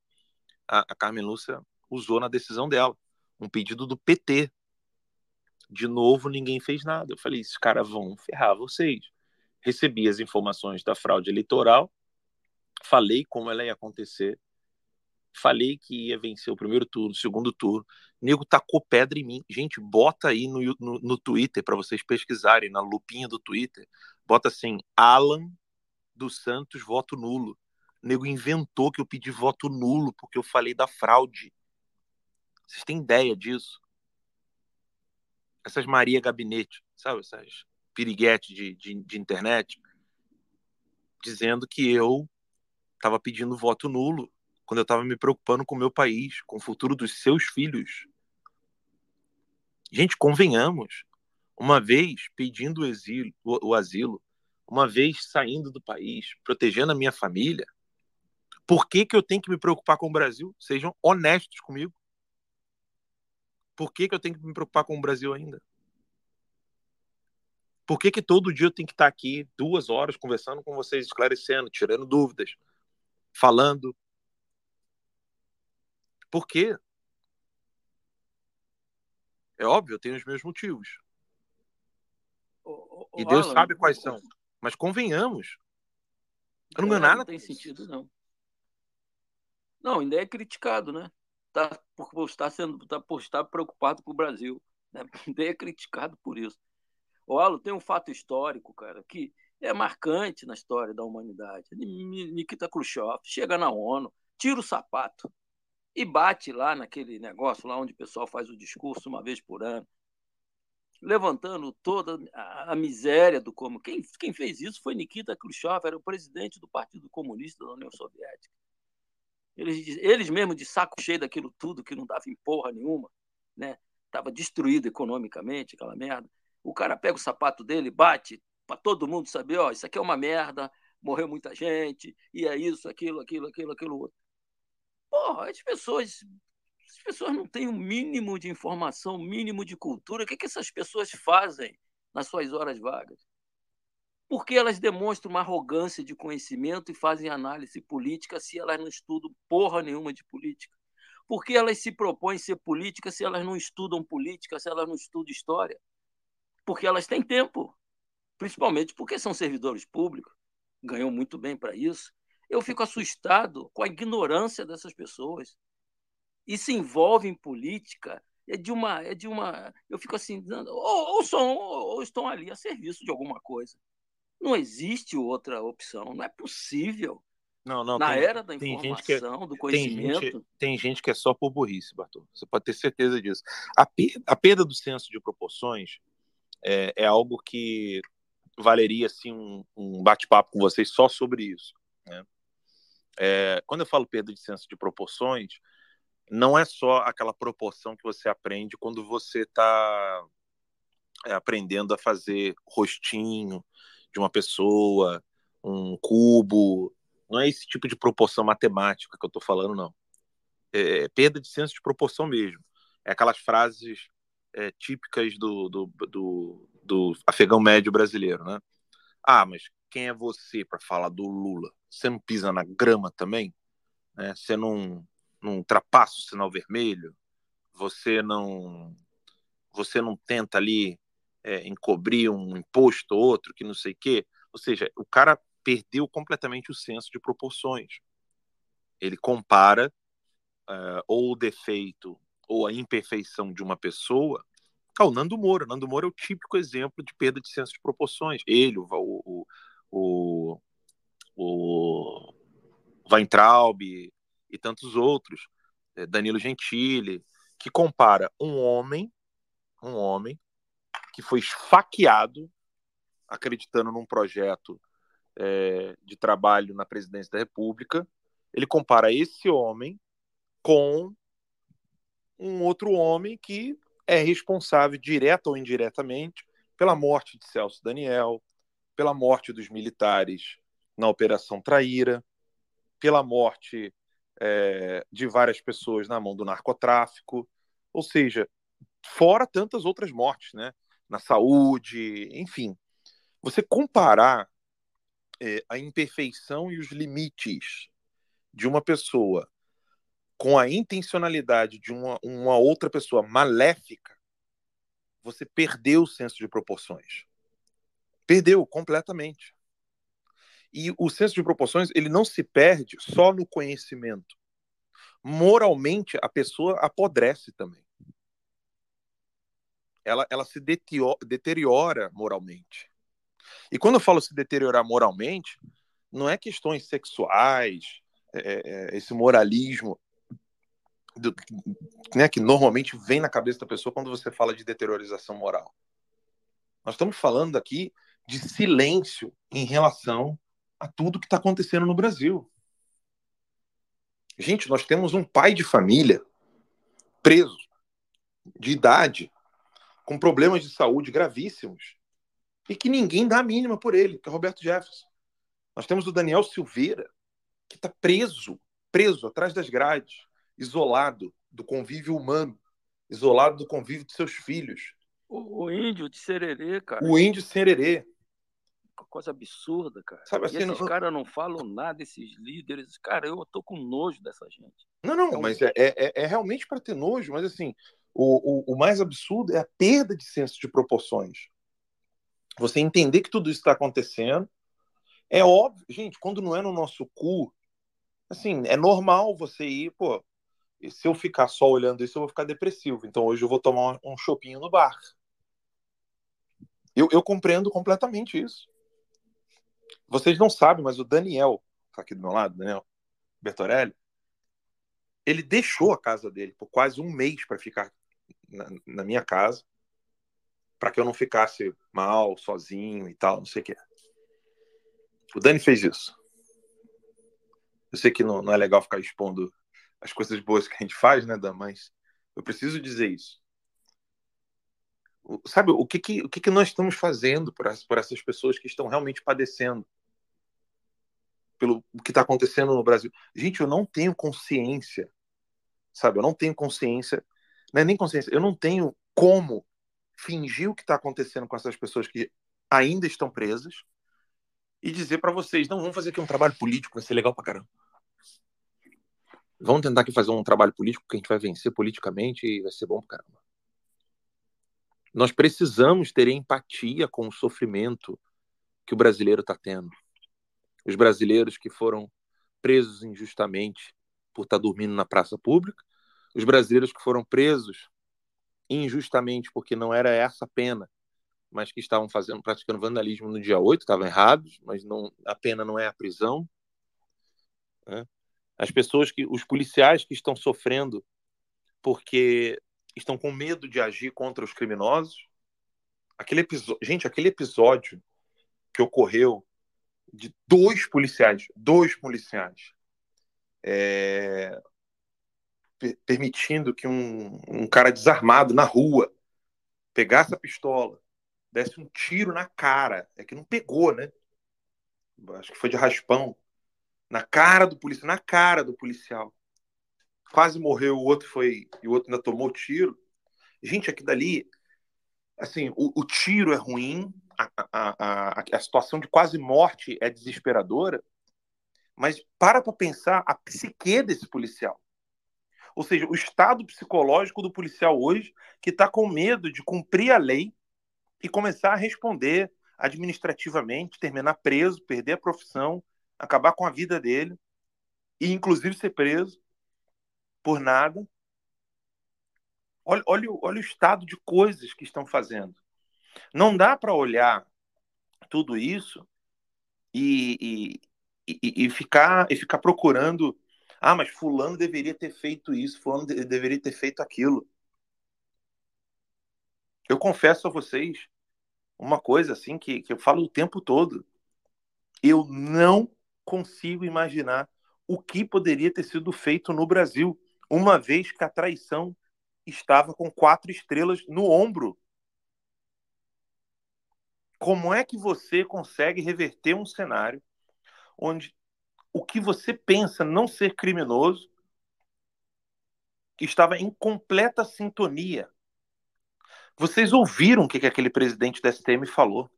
Speaker 4: a, a Carmen Lúcia usou na decisão dela. Um pedido do PT. De novo, ninguém fez nada. Eu falei: esses caras vão ferrar vocês. Recebi as informações da fraude eleitoral, falei como ela ia acontecer Falei que ia vencer o primeiro turno, o segundo turno. Nego tacou pedra em mim. Gente, bota aí no, no, no Twitter para vocês pesquisarem, na lupinha do Twitter. Bota assim, Alan dos Santos, voto nulo. O nego inventou que eu pedi voto nulo porque eu falei da fraude. Vocês têm ideia disso? Essas Maria Gabinete, sabe? Essas piriguetes de, de, de internet, dizendo que eu estava pedindo voto nulo quando eu estava me preocupando com o meu país, com o futuro dos seus filhos. Gente, convenhamos. Uma vez, pedindo o, o, o asilo, uma vez saindo do país, protegendo a minha família, por que, que eu tenho que me preocupar com o Brasil? Sejam honestos comigo. Por que, que eu tenho que me preocupar com o Brasil ainda? Por que, que todo dia eu tenho que estar aqui duas horas conversando com vocês, esclarecendo, tirando dúvidas, falando? Por quê? É óbvio, eu tenho os meus motivos.
Speaker 7: Ô, ô,
Speaker 4: E Deus
Speaker 7: Alan,
Speaker 4: sabe quais são. Mas convenhamos. Eu não ganho nada.
Speaker 7: Não tem sentido, não. Não, ainda é criticado, né? Tá, por, estar sendo, tá, por estar preocupado com o Brasil. Né? É criticado por isso. O Alan tem um fato histórico, cara, que é marcante na história da humanidade. Ni- Nikita Khrushchev chega na ONU, tira o sapato e bate lá naquele negócio lá onde o pessoal faz o discurso uma vez por ano, levantando toda a, a miséria do como. Quem, quem fez isso foi Nikita Khrushchev, era o presidente do Partido Comunista da União Soviética. Eles, eles mesmos de saco cheio daquilo tudo, que não dava em porra nenhuma, né? Estava destruído economicamente, aquela merda. O cara pega o sapato dele, bate para todo mundo saber, ó, isso aqui é uma merda, morreu muita gente, e é isso, aquilo, aquilo, aquilo, aquilo outro. Porra, as pessoas, as pessoas não têm o um mínimo de informação, o um mínimo de cultura. O que, que essas pessoas fazem nas suas horas vagas? Porque elas demonstram uma arrogância de conhecimento e fazem análise política se elas não estudam porra nenhuma de política? Por que elas se propõem ser políticas se elas não estudam política, se elas não estudam história? Porque elas têm tempo, principalmente porque são servidores públicos, ganham muito bem para isso. Eu fico assustado com a ignorância dessas pessoas e se envolvem em política é de uma é de uma eu fico assim ou, ou são ou estão ali a serviço de alguma coisa não existe outra opção não é possível
Speaker 4: Não, não.
Speaker 7: na
Speaker 4: tem,
Speaker 7: era da
Speaker 4: tem
Speaker 7: informação
Speaker 4: gente que é-
Speaker 7: do
Speaker 4: tem
Speaker 7: conhecimento
Speaker 4: gente, tem gente que é só por burrice, Bartô. Você pode ter certeza disso. A, pe- a perda do senso de proporções é, é algo que valeria assim, um, um bate-papo com vocês só sobre isso. né? É, quando eu falo perda de senso de proporções, não é só aquela proporção que você aprende quando você está aprendendo a fazer rostinho de uma pessoa, um cubo. Não é esse tipo de proporção matemática que eu estou falando, não. É perda de senso de proporção mesmo. É aquelas frases é, típicas do, do, do, do afegão médio brasileiro, né? Ah, mas quem é você para falar do Lula? Você não pisa na grama também? Né? Você não, não ultrapassa o sinal vermelho? Você não você não tenta ali é, encobrir um imposto ou outro que não sei o quê? Ou seja, o cara perdeu completamente o senso de proporções. Ele compara uh, ou o defeito ou a imperfeição de uma pessoa ao Nando Moura. Nando Moura é o típico exemplo de perda de senso de proporções. Ele, o, o, o, o Weintraub e tantos outros, é, Danilo Gentili, que compara um homem, um homem que foi esfaqueado acreditando num projeto é, de trabalho na presidência da República, ele compara esse homem com um outro homem que é responsável, direta ou indiretamente, pela morte de Celso Daniel, pela morte dos militares na Operação Traíra, pela morte é, de várias pessoas na mão do narcotráfico, ou seja, fora tantas outras mortes, né? Na saúde, enfim. Você comparar é, a imperfeição e os limites de uma pessoa com a intencionalidade de uma, uma outra pessoa maléfica, você perdeu o senso de proporções. Perdeu completamente. E o senso de proporções, ele não se perde só no conhecimento. Moralmente, a pessoa apodrece também. Ela, ela se deteriora moralmente. E quando eu falo se deteriorar moralmente, não é questões sexuais, é, é, esse moralismo do, né, que normalmente vem na cabeça da pessoa quando você fala de deteriorização moral. Nós estamos falando aqui de silêncio em relação a tudo que está acontecendo no Brasil. Gente, nós temos um pai de família preso, de idade, com problemas de saúde gravíssimos, e que ninguém dá a mínima por ele, que é Roberto Jefferson. Nós temos o Daniel Silveira, que está preso, preso atrás das grades, isolado do convívio humano, isolado do convívio de seus filhos.
Speaker 7: O, o índio de Sererê, cara.
Speaker 4: O índio de Sererê.
Speaker 7: Coisa absurda, cara.
Speaker 4: Sabe assim,
Speaker 7: e esses
Speaker 4: não...
Speaker 7: caras não falam nada, esses líderes. Cara, eu tô com nojo dessa gente.
Speaker 4: Não, não, mas é, é, é realmente para ter nojo, mas assim, o, o, o mais absurdo é a perda de senso de proporções. Você entender que tudo isso está acontecendo. É óbvio, gente, quando não é no nosso cu, assim, é normal você ir, pô, se eu ficar só olhando isso, eu vou ficar depressivo. Então hoje eu vou tomar um chopinho no bar. Eu, eu compreendo completamente isso. Vocês não sabem, mas o Daniel, tá aqui do meu lado, Daniel Bertorelli, ele deixou a casa dele por quase um mês para ficar na, na, minha casa, para que eu não ficasse mal, sozinho e tal, não sei o que. O Dani fez isso. Eu sei que não, não é legal ficar expondo as coisas boas que a gente faz, né, Dan? Mas eu preciso dizer isso. Sabe, o que, que, o que, que nós estamos fazendo por, por essas pessoas que estão realmente padecendo? Pelo o que está acontecendo no Brasil. Gente, eu não tenho consciência, sabe? Eu não tenho consciência, é nem consciência, eu não tenho como fingir o que está acontecendo com essas pessoas que ainda estão presas e dizer para vocês: não, vamos fazer aqui um trabalho político, vai ser legal para caramba. Vamos tentar aqui fazer um trabalho político que a gente vai vencer politicamente e vai ser bom pra caramba. Nós precisamos ter empatia com o sofrimento que o brasileiro está tendo. Os brasileiros que foram presos injustamente por estar tá dormindo na praça pública, os brasileiros que foram presos injustamente porque não era essa a pena, mas que estavam fazendo, praticando vandalismo no dia 8, estavam errados, mas não, a pena não é a prisão. Né? as pessoas que, os policiais que estão sofrendo porque estão com medo de agir contra os criminosos. Aquele episódio, gente, aquele episódio que ocorreu de dois policiais, dois policiais, é, permitindo que um, um cara desarmado na rua pegasse a pistola, desse um tiro na cara, é que não pegou, né? Acho que foi de raspão na cara do policial, na cara do policial. Quase morreu, o outro foi e o outro ainda tomou tiro. Gente, aqui dali, assim, o, o tiro é ruim, a, a, a, a situação de quase morte é desesperadora, mas para para pensar a psique desse policial. Ou seja, o estado psicológico do policial hoje que está com medo de cumprir a lei e começar a responder administrativamente, terminar preso, perder a profissão, acabar com a vida dele e inclusive ser preso por nada. Olha, olha, olha o estado de coisas que estão fazendo. Não dá para olhar tudo isso e, e, e, e, ficar, e ficar procurando. Ah, mas Fulano deveria ter feito isso, Fulano de, deveria ter feito aquilo. Eu confesso a vocês uma coisa assim que, que eu falo o tempo todo. Eu não consigo imaginar o que poderia ter sido feito no Brasil, uma vez que a traição estava com quatro estrelas no ombro. Como é que você consegue reverter um cenário onde o que você pensa não ser criminoso estava em completa sintonia? Vocês ouviram o que, que aquele presidente da STM falou?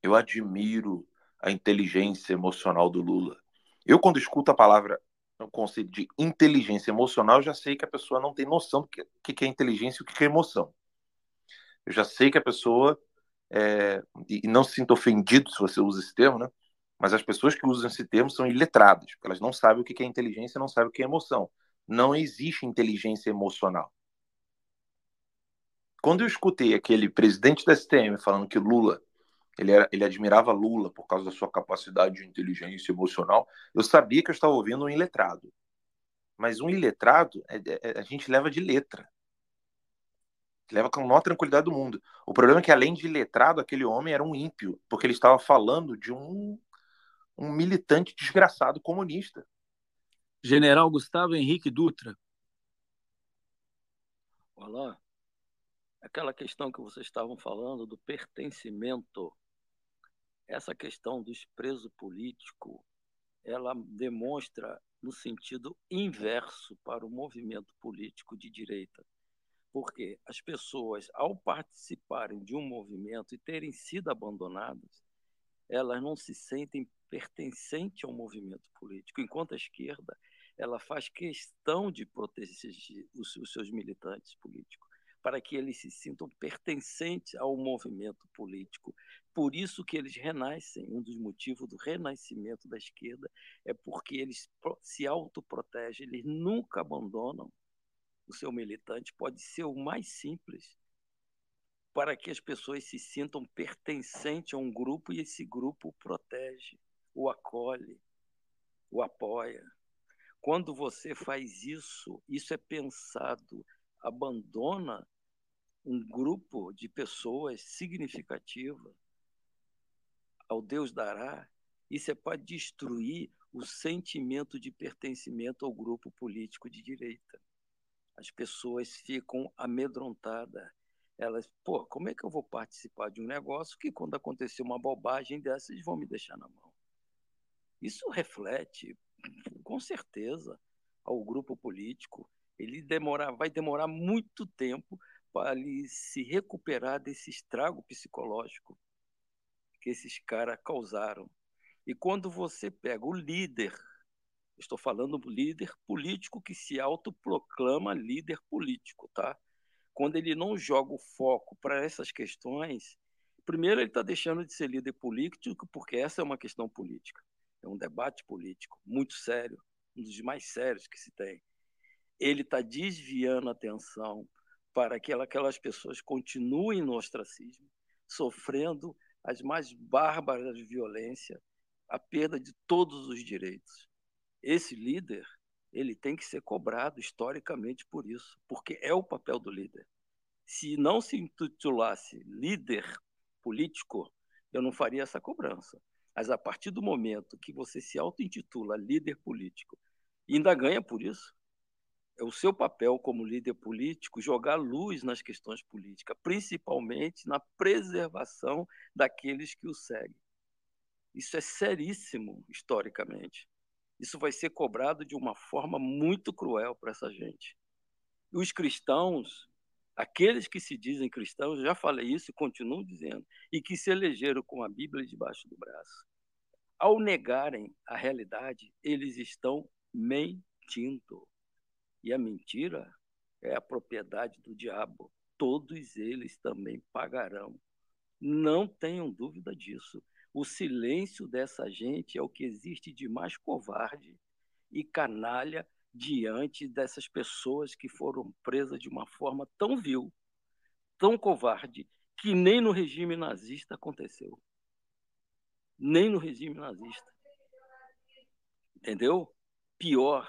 Speaker 4: Eu admiro a inteligência emocional do Lula. Eu, quando escuto a palavra, o conceito de inteligência emocional, já sei que a pessoa não tem noção do que, que é inteligência e o que é emoção. Eu já sei que a pessoa, é, e não se sinta ofendido se você usa esse termo, né? Mas as pessoas que usam esse termo são iletradas, porque elas não sabem o que é inteligência não sabem o que é emoção. Não existe inteligência emocional. Quando eu escutei aquele presidente da STM falando que Lula ele, era, ele admirava Lula por causa da sua capacidade de inteligência emocional. Eu sabia que eu estava ouvindo um iletrado. Mas um iletrado, é, é, é, a gente leva de letra. Leva com a maior tranquilidade do mundo. O problema é que, além de letrado, aquele homem era um ímpio, porque ele estava falando de um, um militante desgraçado comunista.
Speaker 5: General Gustavo Henrique Dutra.
Speaker 7: Olá. aquela questão que vocês estavam falando do pertencimento, essa questão do desprezo político, ela demonstra no sentido inverso para o movimento político de direita. Porque as pessoas, ao participarem de um movimento e terem sido abandonadas, elas não se sentem pertencentes ao movimento político, enquanto a esquerda ela faz questão de proteger os, seus militantes políticos para que eles se sintam pertencentes ao movimento político. Por isso que eles renascem. Um dos motivos do renascimento da esquerda é porque eles se autoprotegem, eles nunca abandonam o seu militante. Pode ser o mais simples, para que as pessoas se sintam pertencentes a um grupo e esse grupo o protege, o acolhe, o apoia. Quando você faz isso, isso é pensado, abandona um grupo de pessoas significativa ao Deus dará, isso é para destruir o sentimento de pertencimento ao grupo político de direita. As pessoas ficam amedrontadas. Elas, pô, como é que eu vou participar de um negócio que quando acontecer uma bobagem dessas, eles vão me deixar na mão? Isso reflete, com certeza, ao grupo político. Ele demorar, vai demorar muito tempo para se recuperar desse estrago psicológico que esses caras causaram. E quando você pega o líder, estou falando do líder político que se autoproclama líder político, tá? Quando ele não joga o foco para essas questões, primeiro ele está deixando de ser líder político, porque essa é uma questão política, é um debate político muito sério, um dos mais sérios que se tem. Ele está desviando a atenção para que aquelas pessoas continuem no ostracismo, sofrendo as mais bárbaras violências, a perda de todos os direitos. Esse líder, ele tem que ser cobrado historicamente por isso, porque é o papel do líder. Se não se intitulasse líder político, eu não faria essa cobrança. Mas a partir do momento que você se auto-intitula líder político ainda ganha por isso, é o seu papel como líder político jogar luz nas questões políticas, principalmente na preservação daqueles que o seguem. Isso é seríssimo historicamente. Isso vai ser cobrado de uma forma muito cruel para essa gente. Os cristãos, aqueles que se dizem cristãos, já falei isso e continuo dizendo, e que se elegeram com a Bíblia debaixo do braço, ao negarem a realidade, eles estão mentindo. E a mentira é a propriedade do diabo. Todos eles também pagarão. Não tenham dúvida disso. O silêncio dessa gente é o que existe de mais covarde e canalha diante dessas pessoas que foram presas de uma forma tão vil, tão covarde, que nem no regime nazista aconteceu. Nem no regime nazista. Entendeu? Pior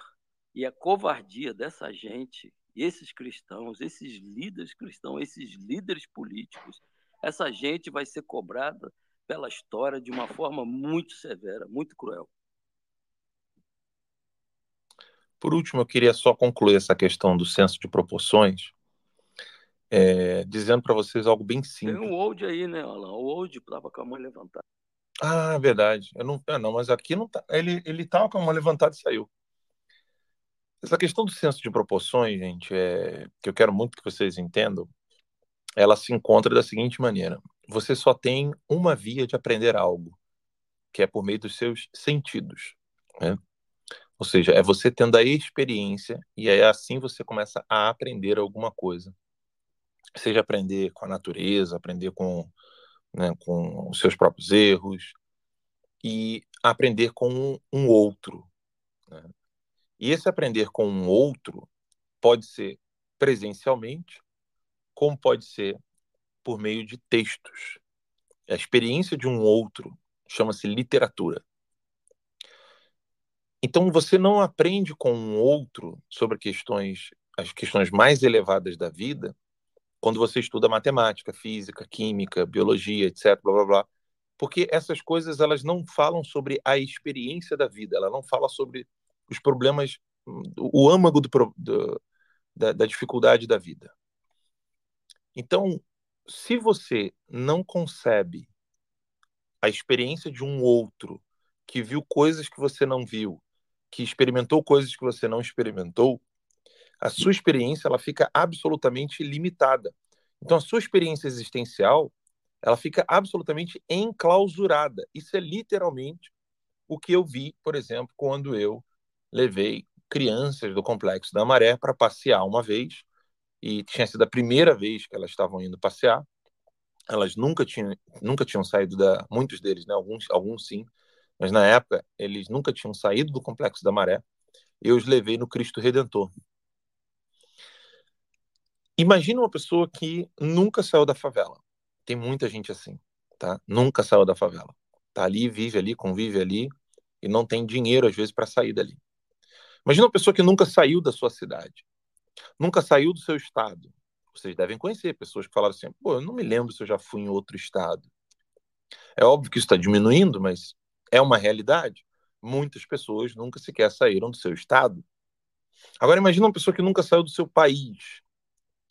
Speaker 7: e a covardia dessa gente, esses cristãos, esses líderes cristãos, esses líderes políticos, essa gente vai ser cobrada pela história de uma forma muito severa, muito cruel.
Speaker 4: Por último, eu queria só concluir essa questão do senso de proporções, é, dizendo para vocês algo bem simples.
Speaker 7: Tem um old aí, né, Alan? O old estava com a mão levantada.
Speaker 4: Ah, verdade. Eu não, ah, não, mas aqui não tá. Ele ele estava com a mão levantada e saiu. Essa questão do senso de proporções, gente, é, que eu quero muito que vocês entendam, ela se encontra da seguinte maneira: você só tem uma via de aprender algo, que é por meio dos seus sentidos. Né? Ou seja, é você tendo a experiência e aí assim você começa a aprender alguma coisa. Seja aprender com a natureza, aprender com, né, com os seus próprios erros e aprender com um outro. Né? E esse aprender com um outro pode ser presencialmente, como pode ser por meio de textos. A experiência de um outro chama-se literatura. Então você não aprende com um outro sobre questões as questões mais elevadas da vida quando você estuda matemática, física, química, biologia, etc, blá blá blá. Porque essas coisas elas não falam sobre a experiência da vida, ela não fala sobre os problemas, o âmago do, do, da, da dificuldade da vida. Então, se você não concebe a experiência de um outro que viu coisas que você não viu, que experimentou coisas que você não experimentou, a sua experiência ela fica absolutamente limitada. Então, a sua experiência existencial ela fica absolutamente enclausurada. Isso é literalmente o que eu vi, por exemplo, quando eu levei crianças do Complexo da Maré para passear uma vez, e tinha sido a primeira vez que elas estavam indo passear. Elas nunca tinham, nunca tinham saído da, muitos deles, né? Alguns, alguns sim, mas na época eles nunca tinham saído do Complexo da Maré. Eu os levei no Cristo Redentor. Imagina uma pessoa que nunca saiu da favela. Tem muita gente assim, tá? Nunca saiu da favela. Tá ali, vive ali, convive ali e não tem dinheiro às vezes para sair dali. Imagina uma pessoa que nunca saiu da sua cidade, nunca saiu do seu estado. Vocês devem conhecer pessoas que falaram assim: pô, eu não me lembro se eu já fui em outro estado. É óbvio que isso está diminuindo, mas é uma realidade. Muitas pessoas nunca sequer saíram do seu estado. Agora, imagina uma pessoa que nunca saiu do seu país.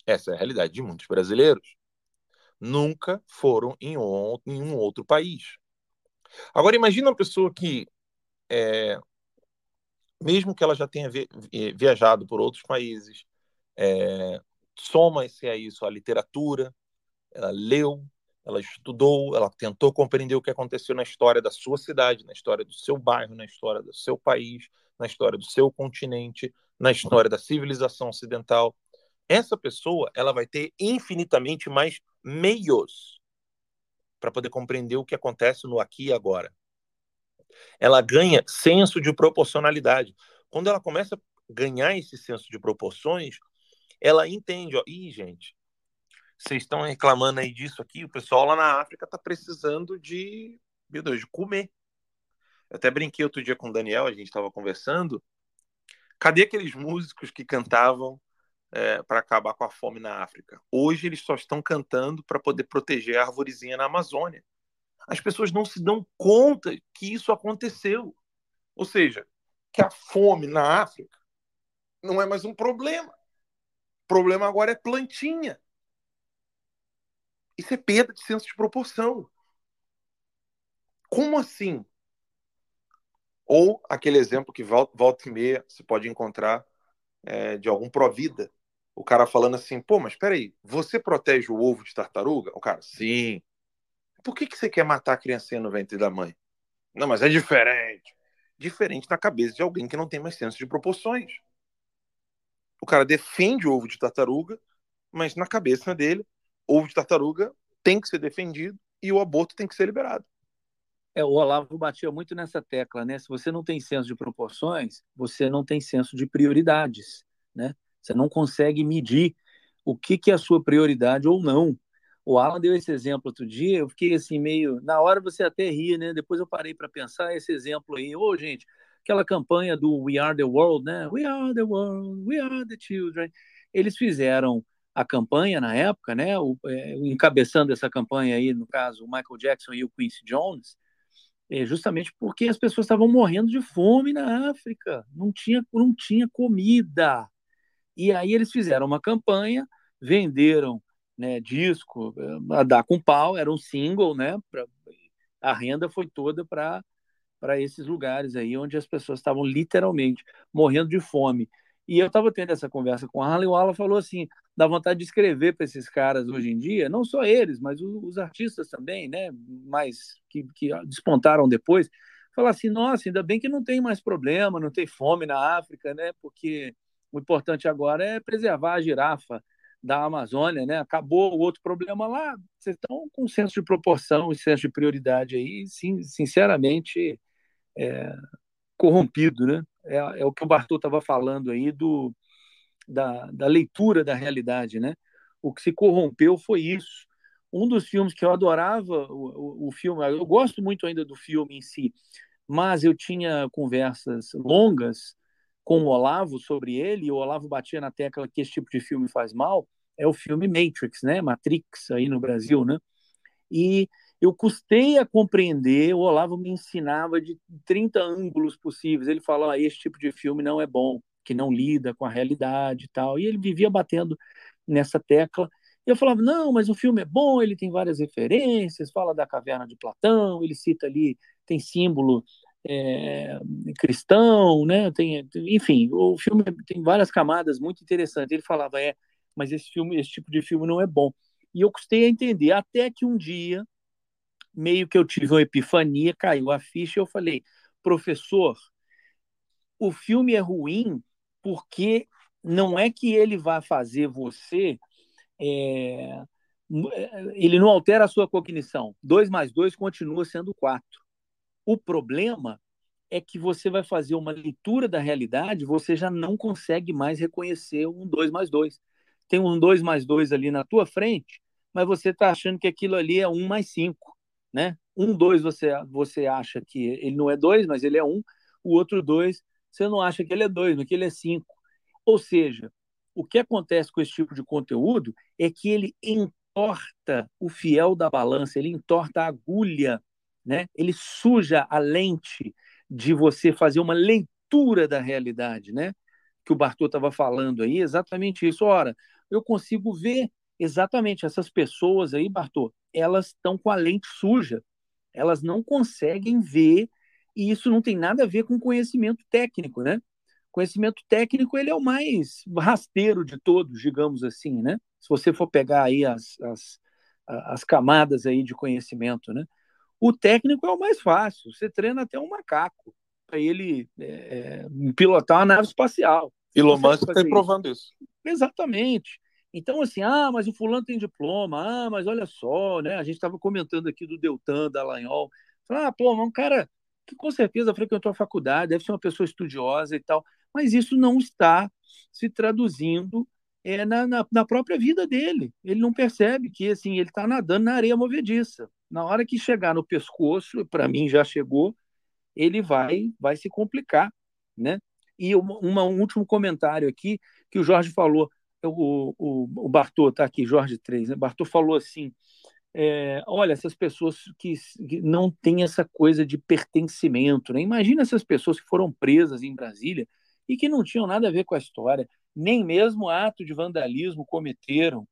Speaker 4: Essa é a realidade de muitos brasileiros. Nunca foram em um, em um outro país. Agora, imagina uma pessoa que é, mesmo que ela já tenha viajado por outros países, é, soma-se a isso a literatura, ela leu, ela estudou, ela tentou compreender o que aconteceu na história da sua cidade, na história do seu bairro, na história do seu país, na história do seu continente, na história da civilização ocidental. Essa pessoa, ela vai ter infinitamente mais meios para poder compreender o que acontece no aqui e agora ela ganha senso de proporcionalidade. Quando ela começa a ganhar esse senso de proporções, ela entende, ó, ih, gente, vocês estão reclamando aí disso aqui, o pessoal lá na África está precisando de, meu Deus, de comer. Eu até brinquei outro dia com o Daniel, a gente estava conversando. Cadê aqueles músicos que cantavam é, para acabar com a fome na África? Hoje eles só estão cantando para poder proteger a arvorezinha na Amazônia as pessoas não se dão conta que isso aconteceu. Ou seja, que a fome na África não é mais um problema. O problema agora é plantinha. Isso é perda de senso de proporção. Como assim? Ou aquele exemplo que volta e meia você pode encontrar é, de algum pró-vida. O cara falando assim, pô, mas peraí, você protege o ovo de tartaruga? O cara, sim. Por que, que você quer matar a criancinha no ventre da mãe? Não, mas é diferente. Diferente na cabeça de alguém que não tem mais senso de proporções. O cara defende o ovo de tartaruga, mas na cabeça dele, ovo de tartaruga tem que ser defendido e o aborto tem que ser liberado.
Speaker 5: É, o Olavo batia muito nessa tecla, né? Se você não tem senso de proporções, você não tem senso de prioridades, né? Você não consegue medir o que, que é a sua prioridade ou não. O Alan deu esse exemplo outro dia, eu fiquei assim meio. Na hora você até ri, né? Depois eu parei para pensar esse exemplo aí. Ô, gente, aquela campanha do We Are the World, né? We are the world, we are the children. Eles fizeram a campanha na época, né? O, é, encabeçando essa campanha aí, no caso, o Michael Jackson e o Quincy Jones, é, justamente porque as pessoas estavam morrendo de fome na África, não tinha, não tinha comida. E aí eles fizeram uma campanha, venderam né, disco, a dar com pau, era um single, né? Pra, a renda foi toda para para esses lugares aí onde as pessoas estavam literalmente morrendo de fome. E eu estava tendo essa conversa com a e o Alan falou assim, dá vontade de escrever para esses caras hoje em dia, não só eles, mas os, artistas também, né, mais que, que despontaram depois, falar assim, nossa, ainda bem que não tem mais problema, não tem fome na África, né, porque o importante agora é preservar a girafa, da Amazônia, né? Acabou o outro problema lá. Vocês estão com senso de proporção e senso de prioridade aí, sim, sinceramente, é, corrompido, né? É, é, o que o Bartô estava falando aí do, da, da leitura da realidade, né? O que se corrompeu foi isso. Um dos filmes que eu adorava, o, o, o filme, eu gosto muito ainda do filme em si, mas eu tinha conversas longas com o Olavo sobre ele, e o Olavo batia na tecla que esse tipo de filme faz mal, é o filme Matrix, né? Matrix aí no Brasil, né? E eu custei a compreender, o Olavo me ensinava de 30 ângulos possíveis. Ele falou: ah, esse tipo de filme não é bom, que não lida com a realidade e tal. E ele vivia batendo nessa tecla. eu falava, não, mas o filme é bom, ele tem várias referências, fala da caverna de Platão, ele cita ali, tem símbolo é, cristão, né? Tem, enfim, o filme tem várias camadas muito interessantes. Ele falava, é, mas esse filme, esse tipo de filme não é bom. E eu custei a entender, até que um dia, meio que eu tive uma epifania, caiu a ficha e eu falei, professor, o filme é ruim porque não é que ele vai fazer você é, ele não altera a sua cognição. 2 mais 2 continua sendo 4. O problema é que você vai fazer uma leitura da realidade, você já não consegue mais reconhecer um 2 mais 2. Tem um 2 mais 2 ali na tua frente, mas você está achando que aquilo ali é 1 mais 5. Né? Um 2 você, você acha que ele não é 2, mas ele é 1. O outro 2 você não acha que ele é 2, mas que ele é 5. Ou seja, o que acontece com esse tipo de conteúdo é que ele entorta o fiel da balança, ele entorta a agulha, né? ele suja a lente de você fazer uma leitura da realidade, né? que o Bartô estava falando aí, exatamente isso. Ora, eu consigo ver exatamente essas pessoas aí, Bartô, elas estão com a lente suja, elas não conseguem ver, e isso não tem nada a ver com conhecimento técnico, né? conhecimento técnico ele é o mais rasteiro de todos, digamos assim, né? Se você for pegar aí as, as, as camadas aí de conhecimento, né? O técnico é o mais fácil. Você treina até um macaco para ele é, é, pilotar uma nave espacial.
Speaker 4: Elon Musk está provando isso.
Speaker 5: Exatamente. Então, assim, ah, mas o fulano tem diploma, ah, mas olha só, né? A gente estava comentando aqui do Deltan, da Lanhol. Ah, pô, um cara que com certeza frequentou a faculdade, deve ser uma pessoa estudiosa e tal mas isso não está se traduzindo é, na, na, na, própria vida dele. Ele não percebe que assim ele está nadando na areia movediça. Na hora que chegar no pescoço, para mim já chegou, ele vai vai se complicar, né? E um último comentário aqui que o Jorge falou, o, o, o Bartô está aqui, Jorge 3, né? Bartô falou assim, é, olha, essas pessoas que, que, não têm essa coisa de pertencimento, né? Imagina essas pessoas que foram presas em Brasília, e que não tinham nada a ver com a história, nem mesmo ato de vandalismo cometeram.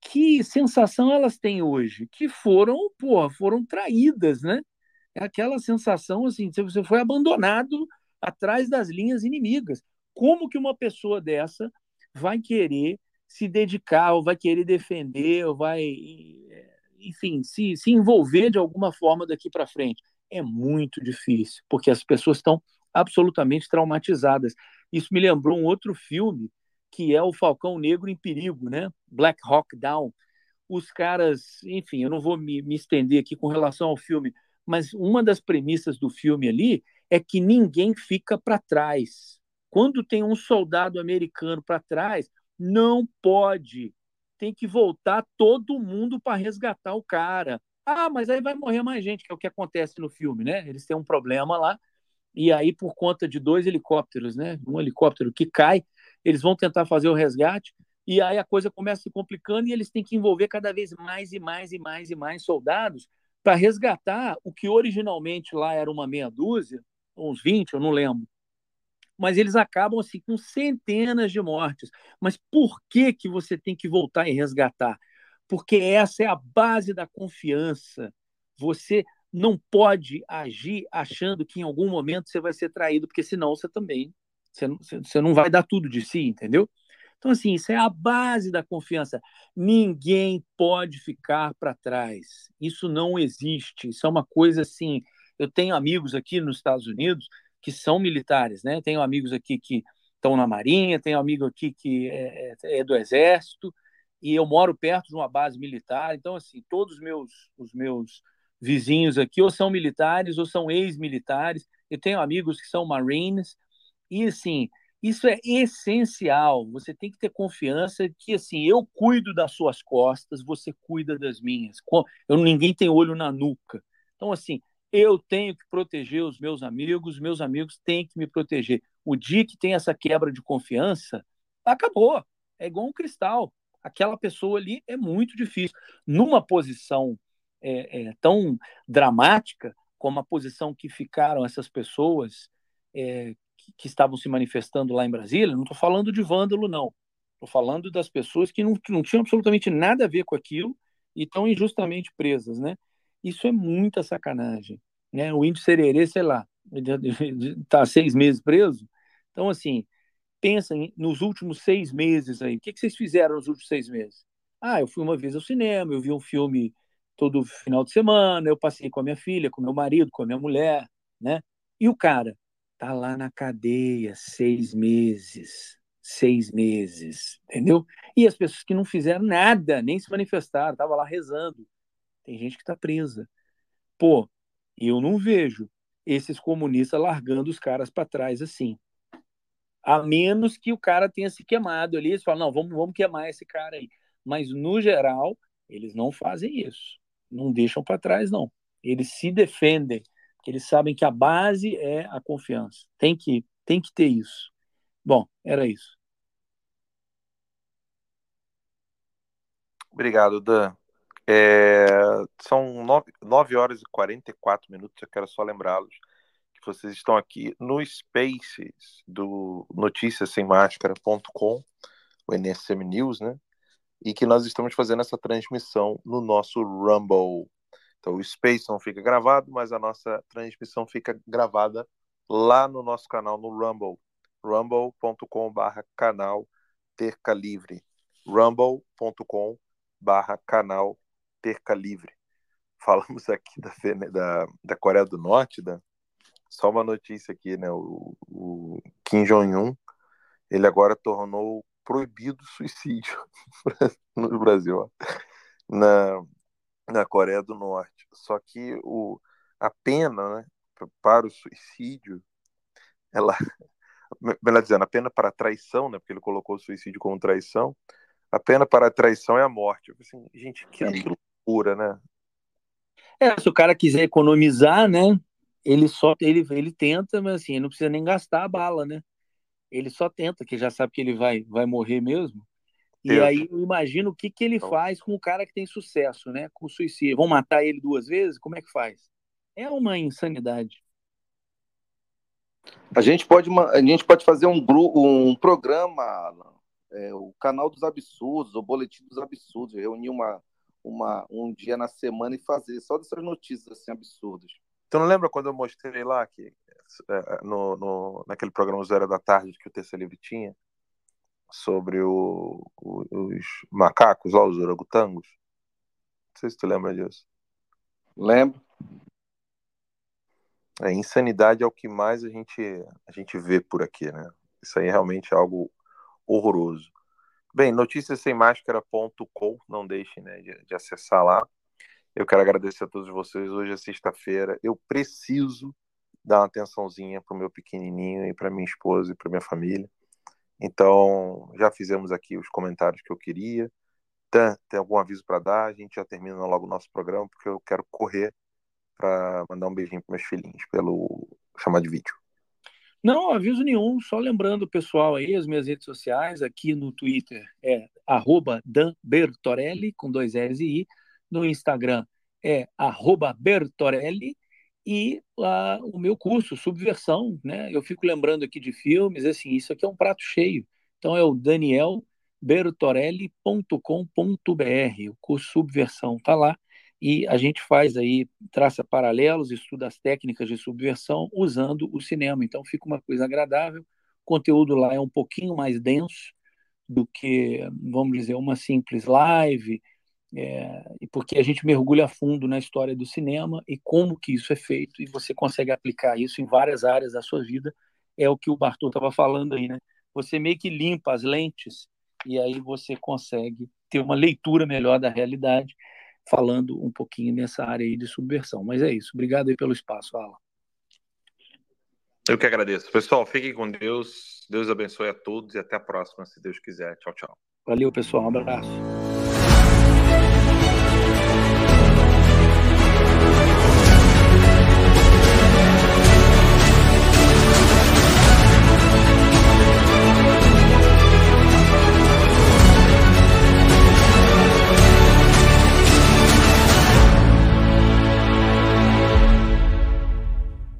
Speaker 5: Que sensação elas têm hoje? Que foram, porra, foram traídas, né? É aquela sensação assim, você foi abandonado atrás das linhas inimigas. Como que uma pessoa dessa vai querer se dedicar, ou vai querer defender, ou vai, enfim, se, se envolver de alguma forma daqui para frente? É muito difícil, porque as pessoas estão absolutamente traumatizadas. Isso me lembrou um outro filme, que é o Falcão Negro em Perigo, né? Black Hawk Down. Os caras, enfim, eu não vou me, me estender aqui com relação ao filme, mas uma das premissas do filme ali é que ninguém fica para trás. Quando tem um soldado americano para trás, não pode. Tem que voltar todo mundo para resgatar o cara. Ah, mas aí vai morrer mais gente, que é o que acontece no filme, né? Eles têm um problema lá e aí, por conta de dois helicópteros, né? Um helicóptero que cai, eles vão tentar fazer o resgate, e aí a coisa começa se complicando e eles têm que envolver cada vez mais e mais e mais e mais soldados para resgatar o que originalmente lá era uma meia dúzia, uns 20, eu não lembro. Mas eles acabam assim com centenas de mortes. Mas por que que você tem que voltar e resgatar? Porque essa é a base da confiança. Você não pode agir achando que em algum momento você vai ser traído, porque senão você também você, você não vai dar tudo de si, entendeu? Então, assim, isso é a base da confiança. Ninguém pode ficar para trás. Isso não existe. Isso é uma coisa assim. Eu tenho amigos aqui nos Estados Unidos que são militares, né? Tenho amigos aqui que estão na Marinha, tenho amigo aqui que é, é, é do Exército, e eu moro perto de uma base militar. Então, assim, todos os meus, os meus vizinhos aqui ou são militares ou são ex-militares. Eu tenho amigos que são marines e assim, isso é essencial. Você tem que ter confiança que assim, eu cuido das suas costas, você cuida das minhas. Eu ninguém tem olho na nuca. Então assim, eu tenho que proteger os meus amigos, meus amigos têm que me proteger. O dia que tem essa quebra de confiança, acabou. É igual um cristal. Aquela pessoa ali é muito difícil. Numa posição é, é, tão dramática como a posição que ficaram essas pessoas é, que, que, estavam se manifestando lá em Brasília. Não estou falando de vândalo, não. Estou falando das pessoas que não, não tinham absolutamente nada a ver com aquilo e estão injustamente presas, né? Isso é muita sacanagem, né? O índio sererê, sei lá, está seis meses preso. Então, assim, pensa nos últimos seis meses aí. O que, que vocês fizeram nos últimos seis meses? Ah, eu fui uma vez ao cinema, eu vi um filme todo final de semana, eu passei com a minha filha, com meu marido, com a minha mulher, né? E o cara tá lá na cadeia seis meses, seis meses, entendeu? E as pessoas que não fizeram nada, nem se manifestaram, tava lá rezando. Tem gente que tá presa. Pô, eu não vejo esses comunistas largando os caras para trás assim. A menos que o cara tenha se queimado ali, eles falam, não, vamos, vamos queimar esse cara aí. Mas, no geral, eles não fazem isso. Não deixam para trás, não. Eles se defendem, eles sabem que a base é a confiança. Tem que, tem que ter isso. Bom, era isso.
Speaker 4: Obrigado, Dan. É, são 9, horas e 44 minutos. Eu quero só lembrá-los que vocês estão aqui no Spaces do noticiasemmascara.com, o NSM News, né? E que nós estamos fazendo essa transmissão no nosso Rumble. Então, o Space não fica gravado, mas a nossa transmissão fica gravada lá no nosso canal no Rumble, rumble.com/barra canal Terca Livre, rumble.com/barra canal Terca Livre. Falamos aqui da, da, da Coreia do Norte, da, só uma notícia aqui, né? O, o Kim Jong-un, ele agora tornou proibido o suicídio no Brasil, ó. na, na Coreia do Norte. Só que o, a pena né, para o suicídio, ela, melhor dizendo, a pena para a traição, né, porque ele colocou o suicídio como traição, a pena para a traição é a morte. Assim, gente, que, que loucura, né?
Speaker 5: É, se o cara quiser economizar, né? ele só ele, ele tenta, mas assim, não precisa nem gastar a bala, né? Ele só tenta, que já sabe que ele vai, vai morrer mesmo. E aí eu imagino o que, que ele então. faz com o cara que tem sucesso, né? Com o suicídio. Vão matar ele duas vezes? Como é que faz? É uma insanidade.
Speaker 6: A gente pode, a gente pode fazer um, grupo, um programa, é, o canal dos absurdos, o boletim dos absurdos, reunir uma, uma, um dia na semana e fazer só dessas notícias assim absurdas.
Speaker 4: Tu não lembra quando eu mostrei lá que é, no, no, naquele programa Zero da Tarde que o Terça Livre tinha sobre o, o, os macacos lá, os orangotangos? Não sei se tu lembra disso.
Speaker 6: Lembro.
Speaker 4: É, insanidade é o que mais a gente, a gente vê por aqui, né? Isso aí é realmente algo horroroso. Bem, noticiassemmáscara.com, não deixe né, de, de acessar lá. Eu quero agradecer a todos vocês. Hoje é sexta-feira. Eu preciso dar uma atençãozinha para o meu pequenininho e para minha esposa e para minha família. Então, já fizemos aqui os comentários que eu queria. Tem, tem algum aviso para dar? A gente já termina logo o nosso programa, porque eu quero correr para mandar um beijinho para meus filhinhos pelo chamar de vídeo.
Speaker 5: Não, aviso nenhum. Só lembrando o pessoal aí, as minhas redes sociais, aqui no Twitter é arroba Dan Bertorelli, com dois L's e I no Instagram é Bertorelli e uh, o meu curso, Subversão, né? Eu fico lembrando aqui de filmes, assim, isso aqui é um prato cheio. Então é o danielbertorelli.com.br, o curso Subversão tá lá e a gente faz aí, traça paralelos, estuda as técnicas de subversão usando o cinema. Então fica uma coisa agradável. O conteúdo lá é um pouquinho mais denso do que, vamos dizer, uma simples live, é, porque a gente mergulha fundo na história do cinema e como que isso é feito e você consegue aplicar isso em várias áreas da sua vida é o que o Bartô estava falando aí, né? Você meio que limpa as lentes e aí você consegue ter uma leitura melhor da realidade, falando um pouquinho nessa área aí de subversão. Mas é isso. Obrigado aí pelo espaço, Alan.
Speaker 4: Eu que agradeço. Pessoal, fiquem com Deus. Deus abençoe a todos e até a próxima, se Deus quiser. Tchau, tchau.
Speaker 5: Valeu, pessoal. Um abraço.